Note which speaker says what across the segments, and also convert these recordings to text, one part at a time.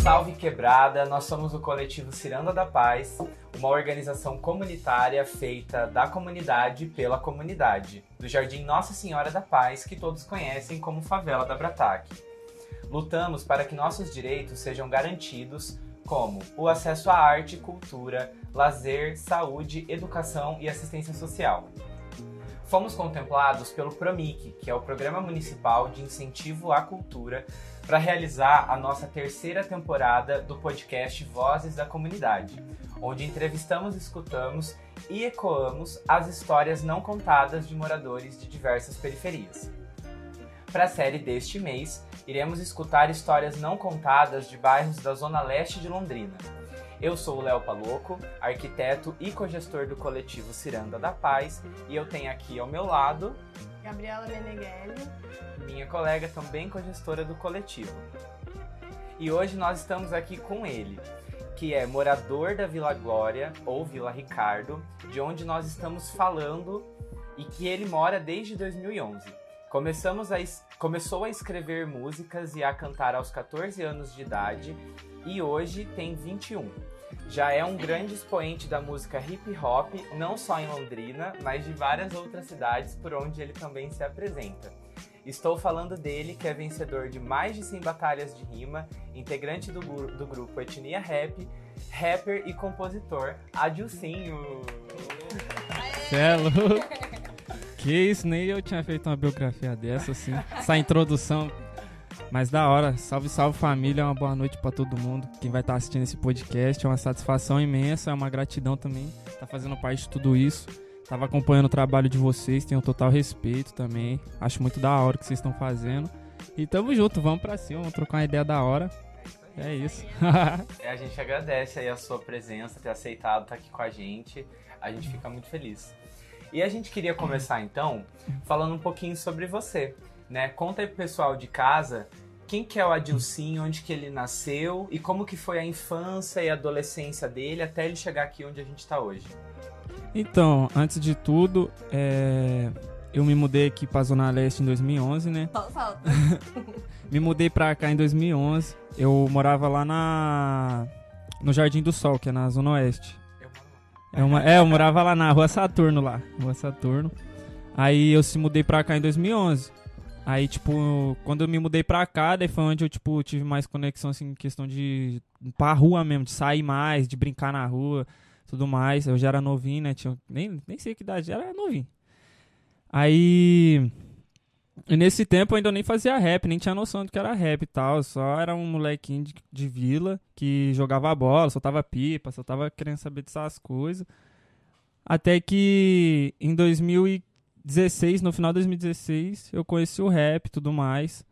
Speaker 1: Salve Quebrada, nós somos o coletivo Ciranda da Paz, uma organização comunitária feita da comunidade pela comunidade, do Jardim Nossa Senhora da Paz, que todos conhecem como Favela da Brataque. Lutamos para que nossos direitos sejam garantidos, como o acesso à arte, cultura, lazer, saúde, educação e assistência social. Fomos contemplados pelo PROMIC, que é o Programa Municipal de Incentivo à Cultura, para realizar a nossa terceira temporada do podcast Vozes da Comunidade, onde entrevistamos, escutamos e ecoamos as histórias não contadas de moradores de diversas periferias. Para a série deste mês, iremos escutar histórias não contadas de bairros da zona leste de Londrina. Eu sou o Léo Paloco, arquiteto e cogestor do coletivo Ciranda da Paz, e eu tenho aqui ao meu lado
Speaker 2: Gabriela Meneghelli,
Speaker 1: minha colega também cogestora do coletivo. E hoje nós estamos aqui com ele, que é morador da Vila Glória ou Vila Ricardo, de onde nós estamos falando e que ele mora desde 2011. Começamos a, começou a escrever músicas e a cantar aos 14 anos de idade e hoje tem 21. Já é um grande expoente da música hip hop, não só em Londrina, mas de várias outras cidades por onde ele também se apresenta. Estou falando dele, que é vencedor de mais de 100 batalhas de rima, integrante do, do grupo Etnia Rap, rapper e compositor Adilcinho.
Speaker 3: Celo. Que isso, nem eu tinha feito uma biografia dessa, assim. Essa introdução. Mas da hora. Salve, salve família. Uma boa noite para todo mundo. Quem vai estar tá assistindo esse podcast. É uma satisfação imensa. É uma gratidão também. Tá fazendo parte de tudo isso. Tava acompanhando o trabalho de vocês. Tenho total respeito também. Acho muito da hora o que vocês estão fazendo. E tamo junto. Vamos pra cima. Vamos trocar uma ideia da hora. É isso.
Speaker 1: a gente agradece aí a sua presença, ter aceitado estar aqui com a gente. A gente fica muito feliz. E a gente queria começar então falando um pouquinho sobre você, né? Conta aí pro pessoal de casa quem que é o Adilcinho, onde que ele nasceu e como que foi a infância e a adolescência dele até ele chegar aqui onde a gente está hoje.
Speaker 3: Então, antes de tudo, é... eu me mudei aqui para Zona Leste em 2011, né?
Speaker 2: Falta.
Speaker 3: me mudei para cá em 2011. Eu morava lá na no Jardim do Sol, que é na Zona Oeste. É, uma, é, eu morava lá na Rua Saturno, lá. Rua Saturno. Aí eu se mudei pra cá em 2011. Aí, tipo, quando eu me mudei pra cá, daí foi onde eu, tipo, tive mais conexão, assim, questão de pra rua mesmo, de sair mais, de brincar na rua, tudo mais. Eu já era novinho, né? Tinha, nem, nem sei que idade, era novinho. Aí e nesse tempo eu ainda nem fazia rap, nem tinha noção do que era rap e tal. Só era um molequinho de, de vila que jogava bola, soltava pipa, só tava querendo saber dessas coisas. Até que em 2016, no final de 2016, eu conheci o rap e tudo mais.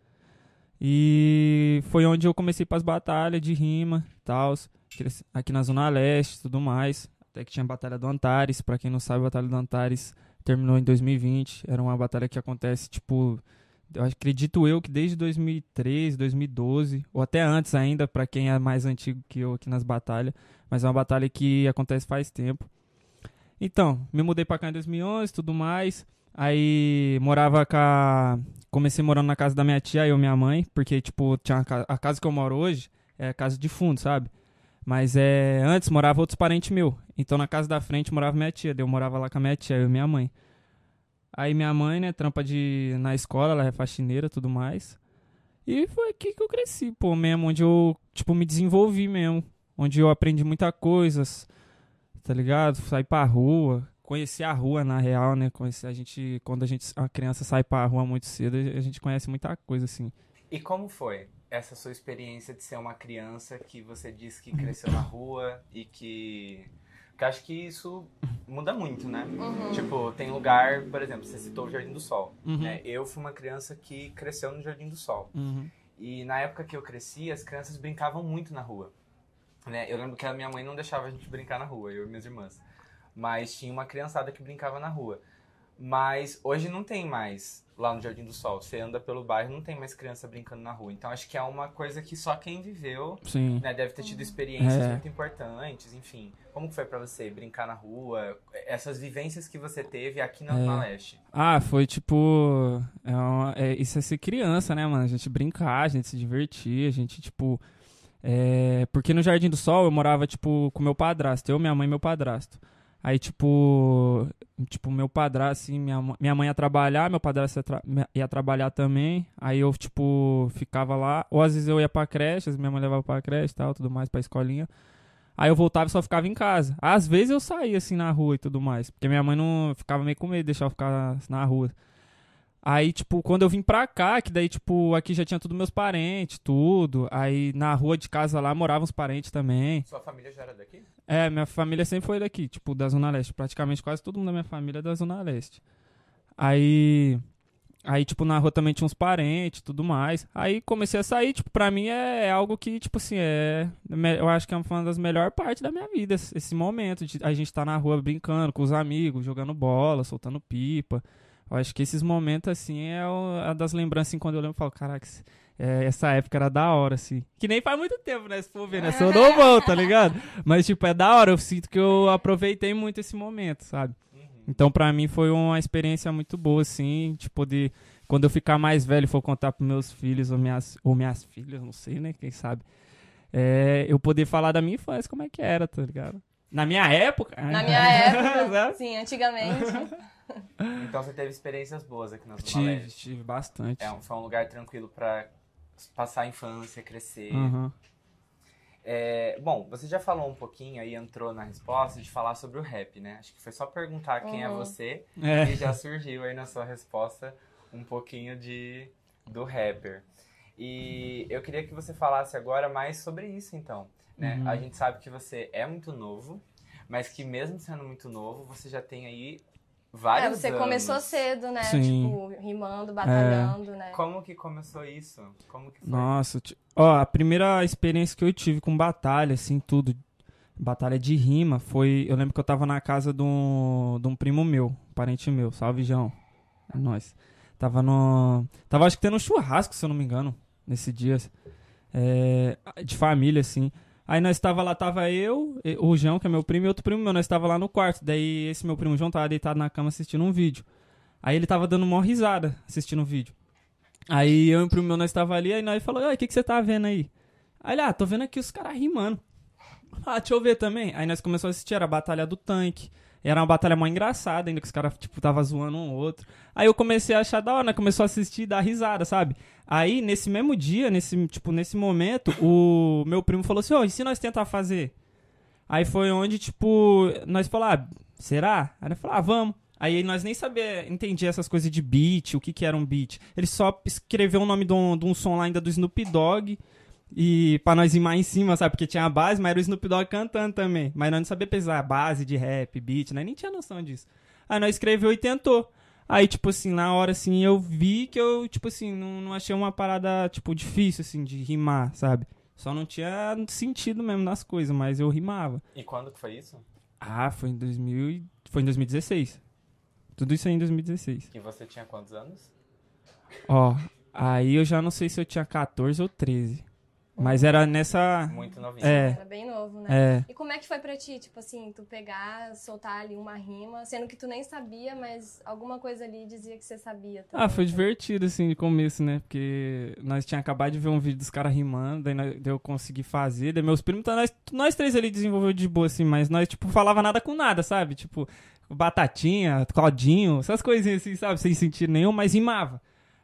Speaker 3: E foi onde eu comecei para as batalhas de rima e tal, aqui na Zona Leste e tudo mais. Até que tinha a Batalha do Antares, para quem não sabe, a Batalha do Antares terminou em 2020. Era uma batalha que acontece, tipo, eu acredito eu que desde 2013, 2012, ou até antes ainda, para quem é mais antigo que eu aqui nas batalhas, mas é uma batalha que acontece faz tempo. Então, me mudei para cá em 2011, tudo mais. Aí morava com a... comecei morando na casa da minha tia e eu minha mãe, porque tipo, tinha a casa que eu moro hoje é casa de fundo, sabe? Mas é, antes morava outros parentes meus. Então na casa da frente morava minha tia. eu morava lá com a minha tia, e minha mãe. Aí minha mãe, né, trampa de na escola, ela é faxineira tudo mais. E foi aqui que eu cresci, pô, mesmo, onde eu, tipo, me desenvolvi mesmo. Onde eu aprendi muita coisa, tá ligado? Saí pra rua, conheci a rua na real, né? Conheci a gente, quando a gente, a criança sai pra rua muito cedo, a gente conhece muita coisa, assim.
Speaker 1: E como foi? Essa sua experiência de ser uma criança que você disse que cresceu na rua e que. Porque acho que isso muda muito, né? Uhum. Tipo, tem lugar, por exemplo, você citou o Jardim do Sol. Uhum. Né? Eu fui uma criança que cresceu no Jardim do Sol. Uhum. E na época que eu cresci, as crianças brincavam muito na rua. Né? Eu lembro que a minha mãe não deixava a gente brincar na rua, eu e minhas irmãs. Mas tinha uma criançada que brincava na rua. Mas hoje não tem mais lá no Jardim do Sol. Você anda pelo bairro, não tem mais criança brincando na rua. Então acho que é uma coisa que só quem viveu
Speaker 3: Sim.
Speaker 1: né, deve ter tido experiências
Speaker 3: É.
Speaker 1: muito importantes, enfim. Como foi pra você brincar na rua? Essas vivências que você teve aqui na
Speaker 3: É.
Speaker 1: Leste.
Speaker 3: Ah, foi tipo. É uma- é- isso é ser criança, né, mano? A gente brincar, a gente se divertir, a gente, tipo. é, porque no Jardim do Sol eu morava, tipo, com meu padrasto. Eu, minha mãe e meu padrasto. Aí, tipo. Tipo, meu padrasto, assim, minha, minha mãe ia trabalhar, meu padrasto ia, tra- ia trabalhar também. Aí eu, tipo, ficava lá. Ou às vezes eu ia pra creche, minha mãe levava pra creche e tal, tudo mais, pra escolinha. Aí eu voltava e só ficava em casa. Às vezes eu saía assim na rua e tudo mais. Porque minha mãe não ficava meio com medo de deixar eu ficar na rua. Aí, tipo, quando eu vim pra cá, que daí, tipo, aqui já tinha tudo meus parentes, tudo. Aí na rua de casa lá moravam os parentes também.
Speaker 1: Sua família já era daqui?
Speaker 3: É, minha família sempre foi daqui, tipo, da Zona Leste. Praticamente quase todo mundo da minha família é da Zona Leste. Aí. Aí, tipo, na rua também tinha uns parentes e tudo mais. Aí comecei a sair, tipo, pra mim é, é algo que, tipo assim, é. Eu acho que é uma das melhores partes da minha vida, esse esse momento de a gente tá na rua brincando com os amigos, jogando bola, soltando pipa. Eu acho que esses momentos, assim, é o- a das lembranças, assim, quando eu lembro, eu falo, caraca, esse- é, essa época era da hora, assim. Que nem faz muito tempo, né? Se for ver, né? Sou novão, tá ligado? Mas, tipo, é da hora. Eu sinto que eu aproveitei muito esse momento, sabe?
Speaker 1: Uhum.
Speaker 3: Então, pra mim, foi uma experiência muito boa, assim. Tipo, de... Quando eu ficar mais velho e for contar pros meus filhos ou minhas, ou minhas filhas, não sei, né? Quem sabe. É, eu poder falar da minha infância, como é que era, tá ligado? Na minha época...
Speaker 2: Na minha época, sim, antigamente.
Speaker 1: Então você teve experiências boas aqui na Zona
Speaker 3: Tive,
Speaker 1: Leste.
Speaker 3: tive bastante.
Speaker 1: É, um- foi um lugar tranquilo pra passar a infância, crescer.
Speaker 3: Aham.
Speaker 1: É, bom, você já falou um pouquinho aí, entrou na resposta de falar sobre o rap, né? Acho que foi só perguntar quem é
Speaker 2: Uhum.
Speaker 1: você
Speaker 3: É.
Speaker 1: e já surgiu aí na sua resposta um pouquinho de do rapper. E eu queria que você falasse agora mais sobre isso, então. Né?
Speaker 3: Uhum.
Speaker 1: A gente sabe que você é muito novo, mas que mesmo sendo muito novo, você já tem aí
Speaker 2: É,
Speaker 1: vários
Speaker 2: você
Speaker 1: anos.
Speaker 2: começou cedo, né?
Speaker 3: Sim.
Speaker 2: Tipo, rimando, batalhando, né?
Speaker 1: Como que começou isso? Como que foi?
Speaker 3: Nossa, ó, a primeira experiência que eu tive com batalha, assim, tudo, batalha de rima, foi. Eu lembro que eu tava na casa de um, de um primo meu, um parente meu, salve João. É nóis. Tava no. Tava acho que tendo um churrasco, se eu não me engano, nesse dia. é, de família, assim. Aí nós tava lá, tava eu, o João, que é meu primo, e outro primo meu, nós tava lá no quarto. Daí esse meu primo João tava deitado na cama assistindo um vídeo. Aí ele tava dando uma risada assistindo o vídeo. Aí eu e o primo meu, nós tava ali, aí nós falou, "Oi, o que, que você tá vendo aí? Aí ele, ah, tô vendo aqui os caras rimando. Ah, deixa eu ver também. Aí nós começamos a assistir, era a Batalha do Tanque. Era uma batalha mó engraçada, ainda que os caras, tipo, tava zoando um ou outro. Aí eu comecei a achar da hora, né? Começou a assistir e dar risada, sabe? Aí, nesse mesmo dia, nesse, tipo, nesse momento, o meu primo falou assim, ó, e se nós tentar fazer? Aí foi onde, tipo, nós falamos, ah, será? Aí nós falamos, ah, vamos. Aí nós nem sabia, entendia essas coisas de beat, o que que era um beat. Ele só escreveu o nome de um, de um som lá ainda do Snoop Dogg. E pra nós ir mais em cima, sabe? Porque tinha a base, mas era o Snoop Dogg cantando também. Mas nós não sabia pesar base de rap, beat, né? Nem tinha noção disso. Aí nós escreveu e tentou. Aí, tipo assim, na hora, assim, eu vi que eu, tipo assim, não, não achei uma parada, tipo, difícil, assim, de rimar, sabe? Só não tinha sentido mesmo nas coisas, mas eu rimava.
Speaker 1: E quando que foi isso?
Speaker 3: Ah, foi em 2000 e... Foi em 2016. Tudo isso aí em 2016.
Speaker 1: E você tinha quantos anos?
Speaker 3: Ó, aí eu já não sei se eu tinha 14 ou 13. Mas era nessa...
Speaker 1: Muito novinho.
Speaker 3: É.
Speaker 2: Era bem novo, né?
Speaker 3: É,
Speaker 2: E como é que foi pra ti, tipo assim, tu pegar, soltar ali uma rima, sendo que tu nem sabia, mas alguma coisa ali dizia que você sabia também.
Speaker 3: Ah, foi
Speaker 2: né?
Speaker 3: divertido, assim, de começo, né? Porque nós tínhamos acabado de ver um vídeo dos caras rimando, daí, nós- daí eu consegui fazer, daí meus primos, nós, nós três ali desenvolveu de boa, assim, mas nós, tipo, falava nada com nada, sabe? Tipo, batatinha, Claudinho, essas coisinhas assim, sabe? Sem sentido nenhum, mas rimava.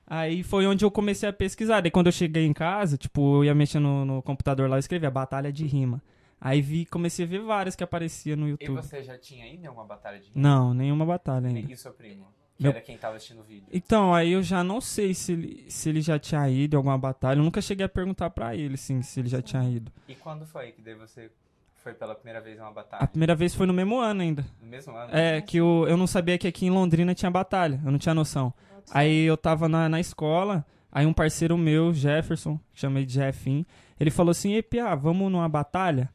Speaker 3: Aí foi onde eu comecei a pesquisar. Daí quando eu cheguei em casa, tipo, eu ia mexer no, no computador lá e escrevia Batalha de Rima. Aí vi, comecei a ver várias que apareciam no
Speaker 1: E
Speaker 3: YouTube.
Speaker 1: você já tinha ido em alguma batalha de
Speaker 3: Não, nenhuma batalha ainda.
Speaker 1: E seu primo? Que
Speaker 3: Meu-
Speaker 1: era quem tava assistindo o vídeo.
Speaker 3: Então, aí eu já não sei se ele, se ele já tinha ido em alguma batalha. Eu nunca cheguei a perguntar pra ele, assim, se ele já tinha ido.
Speaker 1: E quando foi que daí você foi pela primeira vez em uma
Speaker 3: A
Speaker 1: batalha?
Speaker 3: primeira vez foi no mesmo ano ainda.
Speaker 1: No mesmo ano?
Speaker 3: É, que eu, eu não sabia que aqui em Londrina tinha batalha. Eu não tinha noção. Aí eu tava na, na escola, aí um parceiro meu, Jefferson, chamei de Jeffin, ele falou assim, ei, Pia, vamos numa batalha?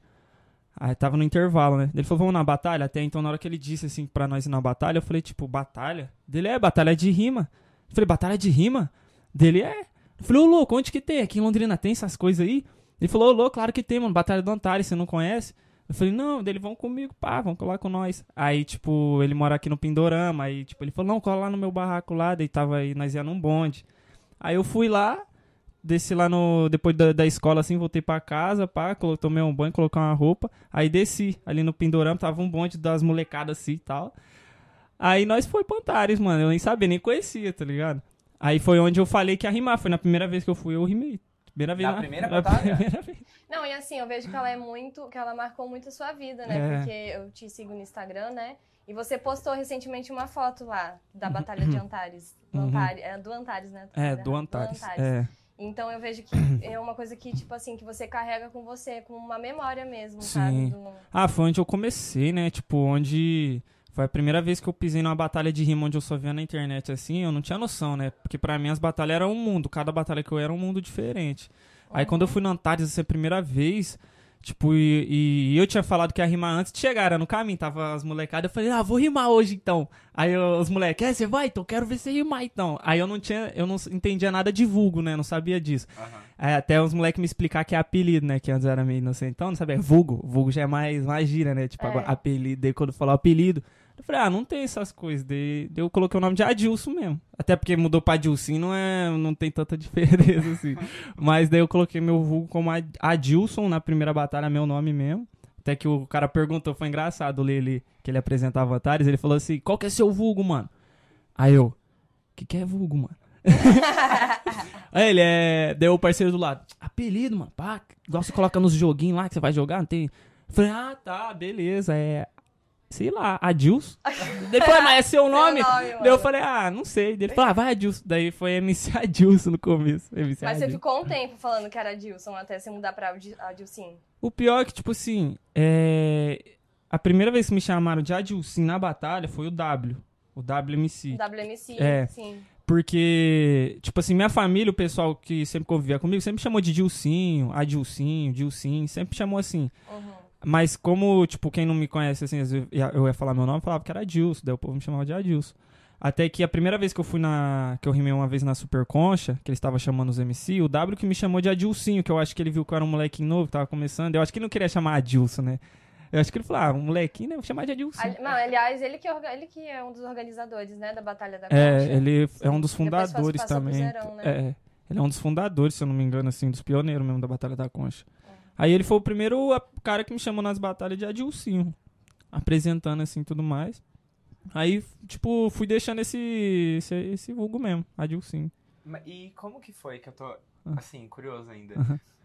Speaker 3: Aí tava no intervalo, né? Ele falou, vamos na batalha? Até então, na hora que ele disse assim pra nós ir na batalha, eu falei, tipo, batalha? Dele é, batalha de rima. Eu falei, batalha de rima? Dele é. Eu falei, ô louco, onde que tem? Aqui em Londrina tem essas coisas aí? Ele falou, ô louco, claro que tem, mano. Batalha do Antares, você não conhece? Eu falei, não, dele vão comigo, pá, vão colar com nós. Aí, tipo, ele mora aqui no Pindorama, aí, tipo, ele falou, não, cola lá no meu barraco lá, daí tava aí, nós ia num bonde. Aí eu fui lá, desci lá no. Depois da, da escola, assim, voltei pra casa, pá, tomei um banho, coloquei uma roupa. Aí desci ali no Pindorama, tava um bonde das molecadas assim e tal. Aí nós foi pra Antares, mano. Eu nem sabia, nem conhecia, tá ligado? Aí foi onde eu falei que ia rimar. Foi na primeira vez que eu fui, eu rimei. Primeira vez
Speaker 1: Na
Speaker 3: na-
Speaker 1: primeira
Speaker 3: na
Speaker 1: batalha?
Speaker 3: primeira vez.
Speaker 2: Não, e assim, eu vejo que ela é muito. que ela marcou muito a sua vida, né?
Speaker 3: É.
Speaker 2: Porque eu te sigo no Instagram, né? E você postou recentemente uma foto lá da Batalha de Antares. Do,
Speaker 3: Uhum.
Speaker 2: Antares, é, do Antares, né?
Speaker 3: É, do Antares. É.
Speaker 2: Então eu vejo que é uma coisa que, tipo assim, que você carrega com você, com uma memória mesmo,
Speaker 3: Sim.
Speaker 2: sabe? Do-
Speaker 3: Ah, foi onde eu comecei, né? Tipo, onde. Foi a primeira vez que eu pisei numa batalha de rima onde eu só via na internet assim, eu não tinha noção, né? Porque pra mim as batalhas eram um mundo, cada batalha que eu era um mundo diferente. Aí quando eu fui no Antares essa primeira vez, tipo, e, e eu tinha falado que ia rimar antes de chegar, era no caminho, tava as molecadas, eu falei, ah, vou rimar hoje então. Aí eu- os moleques, é, você vai? Então eu quero ver você rimar então. Aí eu não tinha, eu não entendia nada de vulgo, né? Não sabia disso. Aí até os moleques me explicar que é apelido, né? Que antes era meio inocentão, não sabia. Vulgo. Vulgo já é mais, mais gira, né? Tipo,
Speaker 2: É.
Speaker 3: agora, apelido. Daí quando falou apelido, eu falei, ah, não tem essas coisas. Daí, eu coloquei o nome de Adilson mesmo. Até porque mudou pra Adilson, não, é, não tem tanta diferença assim. Mas daí eu coloquei meu vulgo como Ad- Adilson na primeira batalha, meu nome mesmo. Até que o cara perguntou, foi engraçado ler ele, que ele apresentava Antares, ele falou assim, qual que é seu vulgo, mano? Aí eu, o que, que é vulgo, mano? Aí ele é. Deu o parceiro do lado. Apelido, mano. Pá, igual você coloca nos joguinhos lá que você vai jogar, não tem. Falei, ah, tá, beleza. É. Sei lá, Adilson. Depois, mas é seu nome?
Speaker 2: nome.
Speaker 3: Daí eu falei, ah, não sei. Daí ele falou, ah, vai Adilson. Daí foi MC Adilson no começo. MC
Speaker 2: Mas você
Speaker 3: Adilson.
Speaker 2: ficou um tempo falando que era Dilson até você mudar pra Adi- Adilson.
Speaker 3: O pior é que, tipo assim, é... a primeira vez que me chamaram de Adilson na batalha foi o W. O WMC.
Speaker 2: WMC,
Speaker 3: É.
Speaker 2: sim.
Speaker 3: Porque, tipo assim, minha família, o pessoal que sempre convivia comigo, sempre chamou de Dilcinho, Adilcinho, Dilcinho, sempre chamou assim.
Speaker 2: Uhum.
Speaker 3: Mas como, tipo, quem não me conhece, assim, eu ia- falar meu nome, falava que era Adilson, daí o povo me chamava de Adilson. Até que a primeira vez que eu fui na. que eu rimei uma vez na Super Concha, que eles estavam chamando os MC, o W que me chamou de Adilcinho, que eu acho que ele viu que eu era um molequinho novo, que tava começando. Eu acho que ele não queria chamar Adilson, né? Eu acho que ele falou, ah, um molequinho, né? Vou chamar de Adilson.
Speaker 2: Não, aliás, ele que, orga- ele que é um dos organizadores, né, da Batalha da
Speaker 3: É,
Speaker 2: Concha.
Speaker 3: ele é um dos
Speaker 2: Sim.
Speaker 3: Fundadores também.
Speaker 2: Zerão, né?
Speaker 3: É, ele é um dos fundadores, se eu não me engano, assim, dos pioneiros mesmo da Batalha da Concha. Aí ele foi o primeiro cara que me chamou nas batalhas de Adilcinho, apresentando assim tudo mais. Aí, tipo, fui deixando esse, esse, esse vulgo mesmo, Adilcinho.
Speaker 1: E como que foi que eu tô,
Speaker 3: Ah.
Speaker 1: assim, curioso ainda?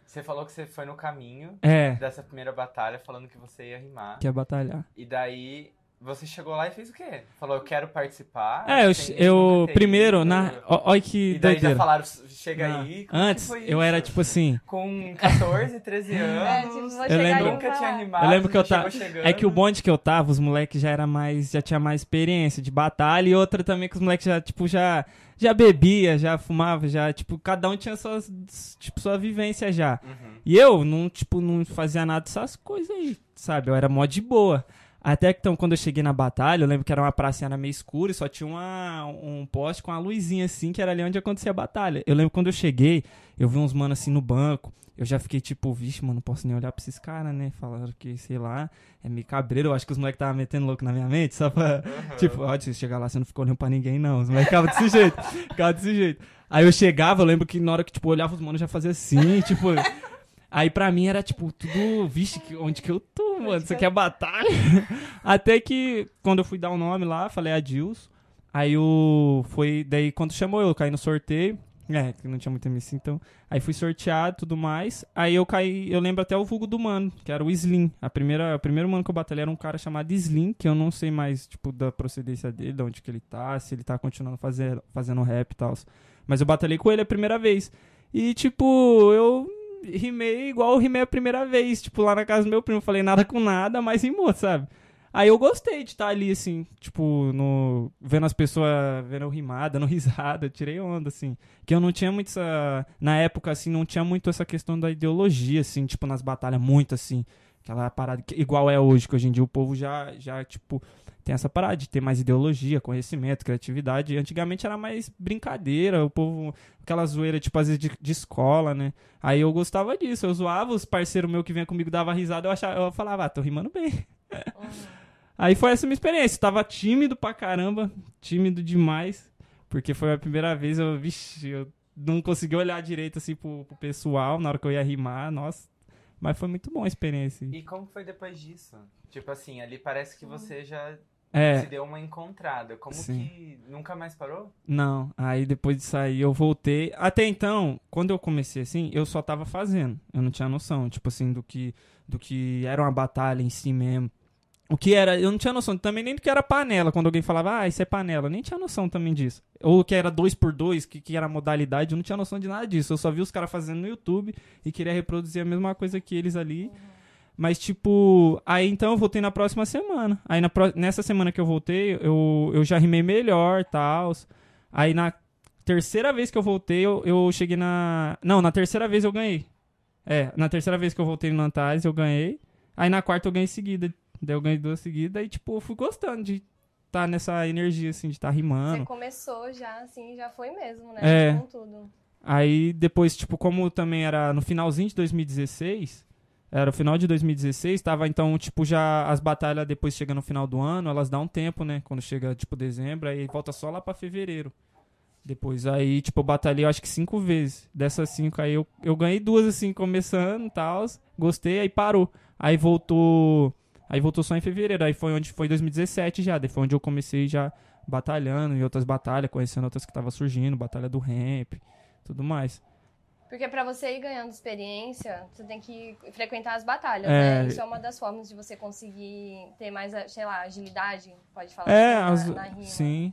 Speaker 1: Você falou que você foi no caminho
Speaker 3: É,
Speaker 1: dessa primeira batalha falando que você ia rimar.
Speaker 3: que é batalhar.
Speaker 1: E daí você chegou lá e fez o quê? Falou, eu quero participar.
Speaker 3: É, eu, eu primeiro,
Speaker 1: ido.
Speaker 3: na. Olha que
Speaker 1: E daí já
Speaker 3: doideira.
Speaker 1: falaram, chega
Speaker 3: Não,
Speaker 1: aí.
Speaker 3: Antes,
Speaker 1: foi
Speaker 3: eu era tipo assim.
Speaker 1: Com 14, 13 anos.
Speaker 2: É, tipo, vou
Speaker 3: Eu lembro-
Speaker 2: e
Speaker 1: Nunca tinha rimado.
Speaker 3: Eu lembro que eu
Speaker 1: já
Speaker 3: tava. É que o bonde que eu tava, os moleques já era mais. Já tinha mais experiência de batalha. E outra também que os moleques já, tipo, já. Já bebia, já fumava, já, tipo, cada um tinha suas, tipo, sua vivência já.
Speaker 1: Uhum.
Speaker 3: E eu não, tipo, não fazia nada dessas coisas aí, sabe? Eu era mó de boa. Até que então, quando eu cheguei na batalha, eu lembro que era uma pracinha meio escura e só tinha uma, um poste com uma luzinha assim, que era ali onde acontecia a batalha. Eu lembro quando eu cheguei, eu vi uns manos assim no banco. Eu já fiquei tipo, vixe, mano, não posso nem olhar pra esses caras, né? Falaram que, sei lá, é meio cabreiro. Eu acho que os moleques estavam metendo louco na minha mente, só pra. Tipo, ó, se chegar lá, você não ficou olhando pra ninguém, não. Os moleques ficavam desse jeito. Ficavam desse jeito. Aí eu chegava, eu lembro que na hora que, tipo, eu olhava os manos já fazia assim, tipo. Aí pra mim era tipo tudo, vixe, onde que eu tô, mano? Isso aqui é batalha. Até que quando eu fui dar o nome lá, falei Adilson. Aí o foi daí quando chamou eu, eu caí no sorteio. É, que não tinha muito MC, então. Aí fui sorteado e tudo mais. Aí eu caí, eu lembro até o vulgo do mano, que era o Slim. A primeira, o primeiro mano que eu batalhei era um cara chamado Slim, que eu não sei mais, tipo, da procedência dele, de onde que ele tá, se ele tá continuando fazer, fazendo rap e tal. Mas eu batalhei com ele a primeira vez. E, tipo, eu rimei igual eu rimei a primeira vez. Tipo, lá na casa do meu primo. Falei nada com nada, mas rimou, sabe? Aí eu gostei de estar ali, assim, tipo, no... vendo as pessoas, vendo eu rimar, dando risada, tirei onda, assim. Que eu não tinha muito essa... Na época, assim, não tinha muito essa questão da ideologia, assim, tipo, nas batalhas, muito, assim. Aquela parada que, igual é hoje, que hoje em dia o povo já, já, tipo, tem essa parada de ter mais ideologia, conhecimento, criatividade. Antigamente era mais brincadeira, o povo, aquela zoeira, tipo, às vezes de, de escola, né? Aí eu gostava disso, eu zoava os parceiros meus que vinham comigo, dava risada, eu, achava, eu falava, ah, tô rimando bem. Aí foi essa minha experiência. Tava tímido pra caramba, tímido demais. Porque foi a primeira vez, eu, vixi, eu não consegui olhar direito assim pro, pro pessoal na hora que eu ia rimar, nossa. Mas foi muito bom a experiência.
Speaker 1: E como foi depois disso? Tipo assim, ali parece que você já se
Speaker 3: É,
Speaker 1: deu uma encontrada. Como
Speaker 3: Sim.
Speaker 1: que nunca mais parou?
Speaker 3: não. Aí depois disso aí eu voltei. Até então, quando eu comecei assim, eu só tava fazendo. Eu não tinha noção, tipo assim, do que, do que era uma batalha em si mesmo. O que era, eu não tinha noção também nem do que era panela. Quando alguém falava, ah, isso é panela, nem tinha noção também disso. Ou o que era dois por dois, que, que era a modalidade, eu não tinha noção de nada disso. Eu só vi os caras fazendo no YouTube e queria reproduzir a mesma coisa que eles ali. Mas, tipo, aí então eu voltei na próxima semana. Aí na pró- nessa semana que eu voltei, eu, eu já rimei melhor e tal. Aí na terceira vez que eu voltei, eu, eu cheguei na. Não, na terceira vez eu ganhei. É, na terceira vez que eu voltei no Antares, eu ganhei. Aí na quarta eu ganhei seguida. Daí eu ganhei duas seguidas e, tipo, eu fui gostando de estar nessa energia, assim, de estar
Speaker 2: Você
Speaker 3: rimando.
Speaker 2: começou já, assim, já foi mesmo, né?
Speaker 3: É.
Speaker 2: Com tudo.
Speaker 3: Aí depois, tipo, como também era no finalzinho de 2016, era o final de 2016, tava então, tipo, já as batalhas depois chega no final do ano, elas dão um tempo, né? Quando chega, tipo, dezembro, aí volta só lá pra fevereiro. Depois, aí, tipo, eu batalhei, eu acho que cinco vezes. Dessas cinco, aí eu, eu ganhei duas, assim, começando e tal. Gostei, aí parou. Aí voltou. Aí voltou só em fevereiro. Aí foi onde foi 2017 já. Daí foi onde eu comecei já batalhando em outras batalhas, conhecendo outras que tava surgindo, batalha do ramp, tudo mais.
Speaker 2: Porque pra você ir ganhando experiência, você tem que frequentar as batalhas,
Speaker 3: É.
Speaker 2: né? Isso é uma das formas de você conseguir ter mais, sei lá, agilidade, pode falar
Speaker 3: É,
Speaker 2: assim,
Speaker 3: as-
Speaker 2: na,
Speaker 3: sim.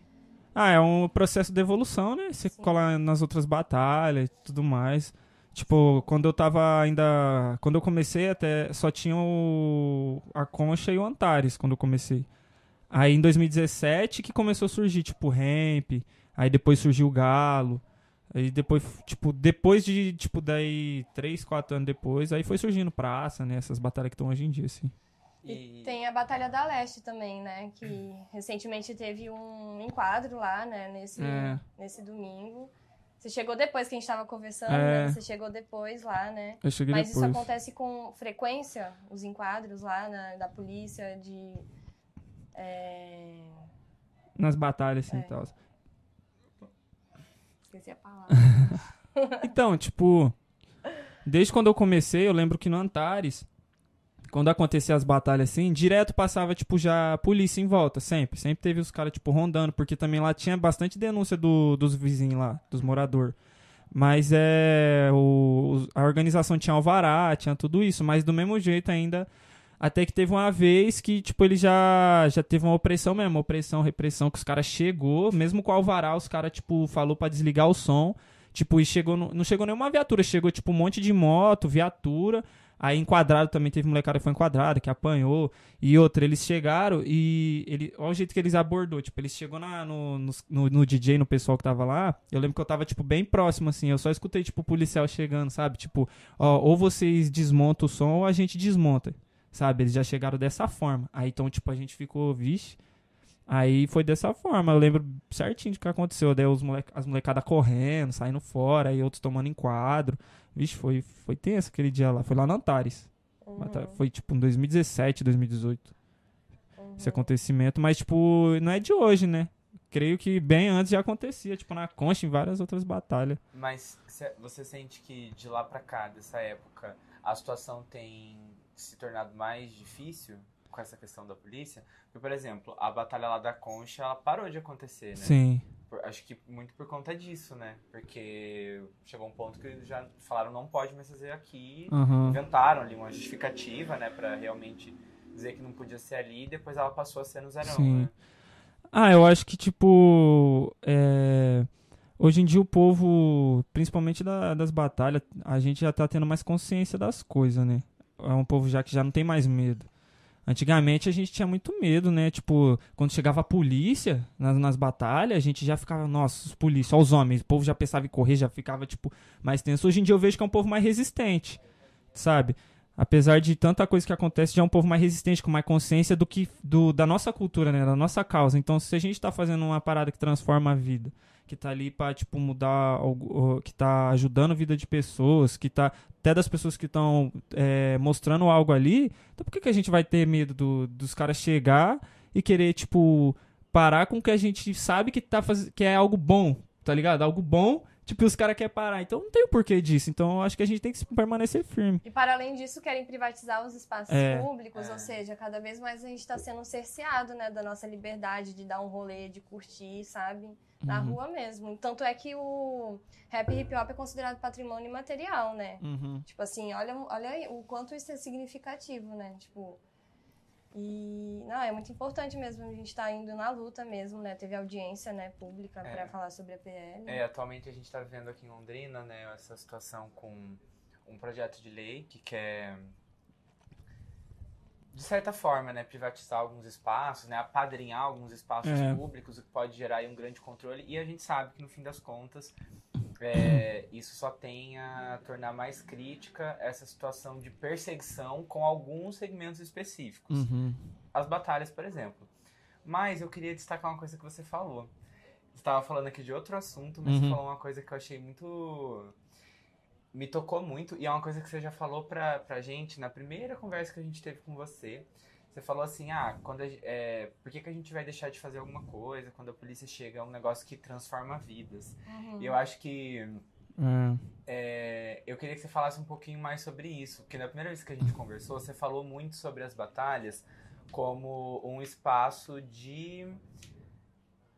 Speaker 3: Ah, é um processo de evolução, né? Você
Speaker 2: Sim.
Speaker 3: cola nas outras batalhas e tudo mais. Tipo, quando eu tava ainda. Quando eu comecei, até só tinha o, a Concha e o Antares quando eu comecei. Aí em 2017 que começou a surgir, tipo, o Ramp. Aí depois surgiu o Galo. Aí depois, tipo, depois de, tipo, daí, 3, 4 anos depois, aí foi surgindo praça, né? Essas batalhas que estão hoje em dia, assim.
Speaker 2: E tem a Batalha da Leste também, né? Que recentemente teve um enquadro lá, né? Nesse,
Speaker 3: É.
Speaker 2: nesse domingo. Você chegou depois que a gente tava conversando,
Speaker 3: É.
Speaker 2: né? Você chegou depois lá, né?
Speaker 3: Eu cheguei
Speaker 2: Mas
Speaker 3: depois.
Speaker 2: isso acontece com frequência, os enquadros lá na- da polícia, de. é,
Speaker 3: Nas batalhas, assim,
Speaker 2: É.
Speaker 3: e tal.
Speaker 2: Esqueci a palavra.
Speaker 3: Então, tipo, desde quando eu comecei, eu lembro que no Antares, quando acontecia as batalhas assim, direto passava, tipo, já polícia em volta, sempre. Sempre teve os caras, tipo, rondando, porque também lá tinha bastante denúncia do- dos vizinhos lá, dos moradores. Mas é. O, a organização tinha alvará, tinha tudo isso, mas do mesmo jeito ainda. Até que teve uma vez que, tipo, ele já, já teve uma opressão mesmo, opressão, repressão, que os caras chegou, mesmo com o alvará, os caras, tipo, falou pra desligar o som. Tipo, e chegou, no- não chegou nenhuma viatura, chegou, tipo, um monte de moto, viatura. Aí enquadrado também teve molecada que foi enquadrada, que apanhou. E outra, eles chegaram e. Ele, olha o jeito que eles abordou. Tipo, eles chegou na, no, no, no DJ, no pessoal que tava lá. Eu lembro que eu tava, tipo, bem próximo, assim. Eu só escutei, tipo, o policial chegando, sabe? Tipo, ó, ou vocês desmontam o som ou a gente desmonta. Sabe? Eles já chegaram dessa forma. Aí então, tipo, a gente ficou, vixe. Aí foi dessa forma, eu lembro certinho de que aconteceu. Daí os moleca, as molecadas correndo, saindo fora, aí outros tomando enquadro. Vixe, foi, foi tenso aquele dia lá. Foi lá no Antares. Tá- Foi tipo em 2017, 2018. Esse acontecimento. Mas, tipo, não é de hoje, né? Creio que bem antes já acontecia, tipo, na Concha, em várias outras batalhas.
Speaker 1: Mas cê- você sente que de lá pra cá, dessa época, a situação tem se tornado mais difícil com essa questão da polícia? Porque, por exemplo, a batalha lá da Concha, ela parou de acontecer, né?
Speaker 3: Sim.
Speaker 1: Por- acho que muito por conta disso, né? Porque chegou um ponto que já falaram não pode mais fazer aqui.
Speaker 3: Aham.
Speaker 1: Inventaram ali uma justificativa, né? Pra realmente dizer que não podia ser ali. E depois ela passou a ser no Zerão,
Speaker 3: Sim.
Speaker 1: né?
Speaker 3: Ah, eu acho que, tipo. é, Hoje em dia o povo, principalmente da- das batalhas, a gente já tá tendo mais consciência das coisas, né? É um povo já que já não tem mais medo. Antigamente a gente tinha muito medo, né? Tipo, quando chegava a polícia nas, nas batalhas, a gente já ficava, nossa, os polícia, os homens, o povo já pensava em correr, já ficava, tipo, mais tenso. Hoje em dia eu vejo que é um povo mais resistente, sabe? apesar de tanta coisa que acontece, já é um povo mais resistente, com mais consciência do que do, da nossa cultura, né? Da nossa causa. Então, se a gente tá fazendo uma parada que transforma a vida, que tá ali pra, tipo, mudar algo, que tá ajudando a vida de pessoas, que tá até das pessoas que estão é, mostrando algo ali, então por que, que a gente vai ter medo do, dos caras chegar e querer, tipo, parar com o que a gente sabe que, tá faz... que é algo bom, tá ligado? Algo bom Tipo, os caras querem parar. Então não tem o porquê disso. Então eu acho que a gente tem que permanecer firme.
Speaker 2: E para além disso, querem privatizar os espaços é. públicos, é. ou seja, cada vez mais a gente está sendo cerceado, né, da nossa liberdade de dar um rolê, de curtir, sabe? Na uhum. rua mesmo. Tanto é que o rap e hip hop é considerado patrimônio imaterial, né?
Speaker 3: Uhum.
Speaker 2: Tipo assim, olha, olha o quanto isso é significativo, né? Tipo, e não, é muito importante mesmo a gente estar tá indo na luta mesmo, né? Teve audiência, né, pública é. para falar sobre a PL.
Speaker 1: É, atualmente a gente está vivendo aqui em Londrina, né, essa situação com um projeto de lei que quer de certa forma, né, privatizar alguns espaços, né, apadrinhar alguns espaços é. públicos, o que pode gerar um grande controle. E a gente sabe que no fim das contas é, isso só tem a tornar mais crítica essa situação de perseguição com alguns segmentos específicos.
Speaker 3: Uhum.
Speaker 1: As batalhas, por exemplo. Mas eu queria destacar uma coisa que você falou. Você estava falando aqui de outro assunto, mas uhum. você falou uma coisa que eu achei muito. Me tocou muito, e é uma coisa que você já falou pra, pra gente na primeira conversa que a gente teve com você. Você falou assim, ah, quando a, é, por que, que a gente vai deixar de fazer alguma coisa quando a polícia chega? É um negócio que transforma vidas. Uhum. E eu acho que...
Speaker 3: Hum.
Speaker 1: É, eu queria que você falasse um pouquinho mais sobre isso, porque na primeira vez que a gente conversou, você falou muito sobre as batalhas como um espaço de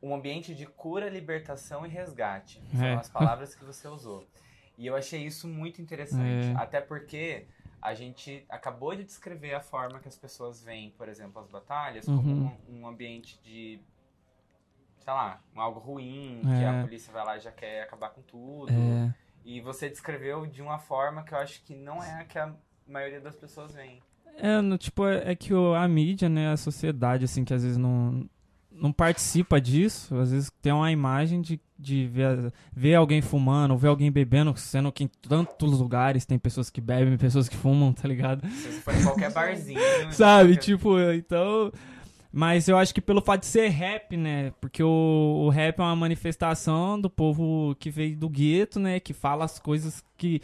Speaker 1: um ambiente de cura, libertação e resgate. São é. as palavras que você usou. E eu achei isso muito interessante, é. até porque a gente acabou de descrever a forma que as pessoas veem, por exemplo, as batalhas uhum. como um, um, ambiente de, sei lá, um algo ruim, é. que a polícia vai lá e já quer acabar com tudo.
Speaker 3: É.
Speaker 1: E você descreveu de uma forma que eu acho que não é a que a maioria das pessoas veem.
Speaker 3: É, no, tipo, é, é que o, a mídia, né, a sociedade, assim, que às vezes não, não participa disso, às vezes tem uma imagem de, de ver, ver alguém fumando, ver alguém bebendo, sendo que em tantos lugares tem pessoas que bebem, pessoas que fumam, tá ligado?
Speaker 1: Se for em qualquer barzinho. Né?
Speaker 3: Sabe, tipo, então. Mas eu acho que pelo fato de ser rap, né? Porque o, o rap é uma manifestação do povo que veio do gueto, né? Que fala as coisas que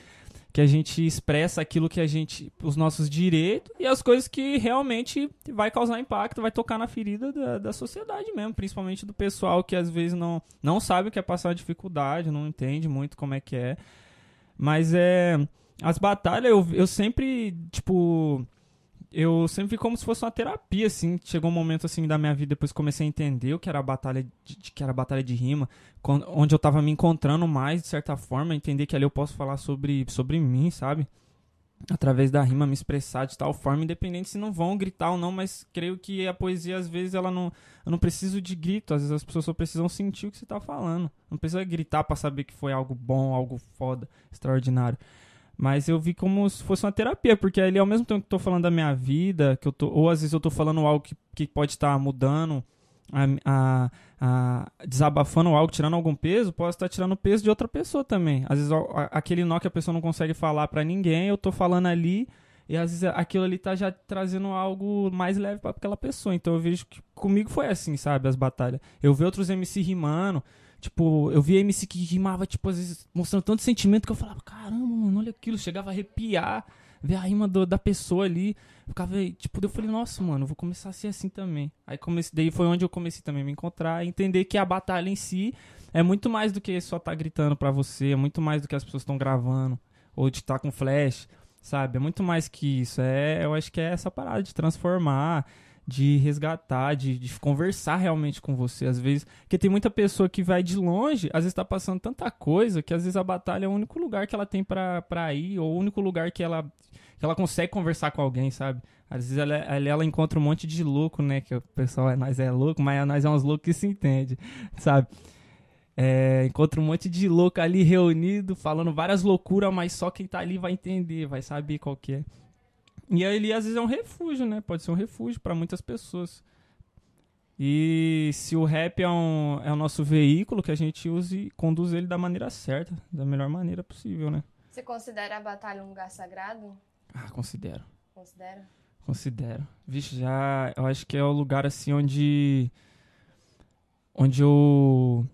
Speaker 3: que a gente expressa aquilo que a gente, os nossos direitos e as coisas que realmente vai causar impacto, vai tocar na ferida da, da sociedade mesmo, principalmente do pessoal que às vezes não, não sabe o que é passar dificuldade, não entende muito como é que é. Mas é. As batalhas eu, eu sempre, tipo eu sempre vi como se fosse uma terapia, assim. Chegou um momento, assim, da minha vida, depois comecei a entender o que era a batalha de, que era batalha de rima, onde eu tava me encontrando mais, de certa forma, entender que ali eu posso falar sobre, sobre mim, sabe? Através da rima, me expressar de tal forma, independente se não vão gritar ou não, mas creio que a poesia, às vezes, ela não. Eu não preciso de grito, às vezes as pessoas só precisam sentir o que você tá falando. Não precisa gritar para saber que foi algo bom, algo foda, extraordinário. Mas eu vi como se fosse uma terapia, porque ali ao mesmo tempo que eu tô falando da minha vida, que eu tô, ou às vezes eu tô falando algo que, que pode estar tá mudando, a, a, a, desabafando algo, tirando algum peso, posso estar tirando o peso de outra pessoa também. Às vezes aquele nó que a pessoa não consegue falar para ninguém, eu tô falando ali, e às vezes aquilo ali tá já trazendo algo mais leve para aquela pessoa. Então eu vejo que comigo foi assim, sabe, as batalhas. Eu vi outros MC rimando, Tipo, eu via MC que rimava, tipo, às vezes mostrando tanto sentimento que eu falava, caramba, mano, olha aquilo. Chegava a arrepiar, ver a rima do, da pessoa ali. Ficava, tipo, eu falei, nossa, mano, vou começar a ser assim também. Aí comecei, daí foi onde eu comecei também a me encontrar, entender que a batalha em si é muito mais do que só tá gritando pra você, é muito mais do que as pessoas estão gravando, ou de estar tá com flash, sabe? É muito mais que isso. É, eu acho que é essa parada de transformar de resgatar, de, de, conversar realmente com você. Às vezes, porque tem muita pessoa que vai de longe, às vezes tá passando tanta coisa que às vezes a batalha é o único lugar que ela tem pra ir, ou o único lugar que ela, que ela consegue conversar com alguém, sabe? Às vezes ela, ela, ela encontra um monte de louco, né? Que o pessoal, nós é louco, mas nós é uns loucos que se entende, sabe? É, encontra um monte de louco ali reunido, falando várias loucuras, mas só quem tá ali vai entender, vai saber qual que é. E ele às vezes é um refúgio, né? Pode ser um refúgio para muitas pessoas. E se o rap é, um, é o nosso veículo, que a gente use e conduz ele da maneira certa, da melhor maneira possível, né?
Speaker 2: Você considera a batalha um lugar sagrado?
Speaker 3: Ah, considero.
Speaker 2: Considera?
Speaker 3: Considero. Vixe, já. Eu acho que é o lugar assim onde. Onde eu.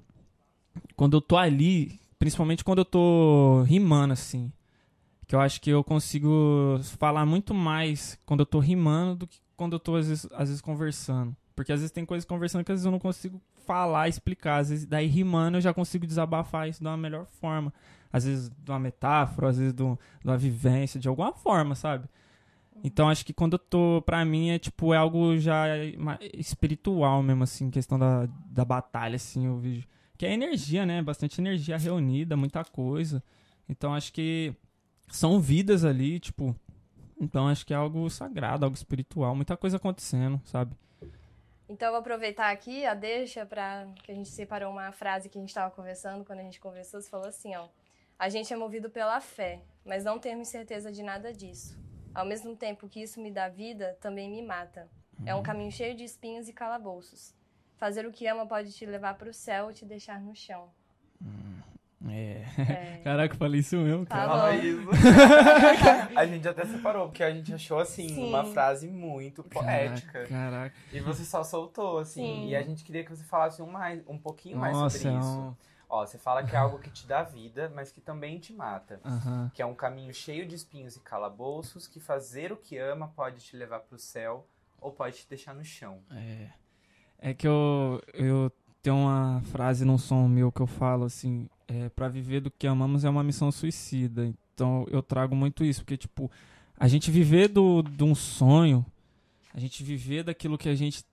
Speaker 3: Quando eu tô ali, principalmente quando eu tô rimando, assim. Que eu acho que eu consigo falar muito mais quando eu tô rimando do que quando eu tô, às vezes, às vezes conversando. Porque às vezes tem coisas conversando que às vezes eu não consigo falar, explicar. Às vezes, daí rimando eu já consigo desabafar isso de uma melhor forma. Às vezes de uma metáfora, às vezes de uma vivência, de alguma forma, sabe? Então acho que quando eu tô, pra mim, é tipo, é algo já espiritual mesmo, assim, questão da, da batalha, assim, eu vejo. Que é energia, né? Bastante energia reunida, muita coisa. Então acho que são vidas ali, tipo. Então acho que é algo sagrado, algo espiritual, muita coisa acontecendo, sabe?
Speaker 2: Então eu vou aproveitar aqui a deixa para que a gente separou uma frase que a gente estava conversando quando a gente conversou, você falou assim, ó: "A gente é movido pela fé, mas não temos certeza de nada disso. Ao mesmo tempo que isso me dá vida, também me mata. É um uhum. caminho cheio de espinhos e calabouços. Fazer o que ama pode te levar para o céu ou te deixar no chão."
Speaker 3: Hum. É. é. Caraca, falei isso mesmo,
Speaker 2: cara. Tá
Speaker 1: isso. a gente até separou, porque a gente achou, assim, Sim. uma frase muito poética.
Speaker 3: Caraca.
Speaker 1: E você só soltou, assim. Sim. E a gente queria que você falasse um, mais, um pouquinho Nossa, mais sobre isso. É um... Ó, você fala que é algo que te dá vida, mas que também te mata.
Speaker 3: Uhum.
Speaker 1: Que é um caminho cheio de espinhos e calabouços, que fazer o que ama pode te levar pro céu ou pode te deixar no chão.
Speaker 3: É. É que eu, eu tenho uma frase num som meu que eu falo assim, é, para viver do que amamos é uma missão suicida. Então eu trago muito isso, porque, tipo, a gente viver do, de um sonho, a gente viver daquilo que a gente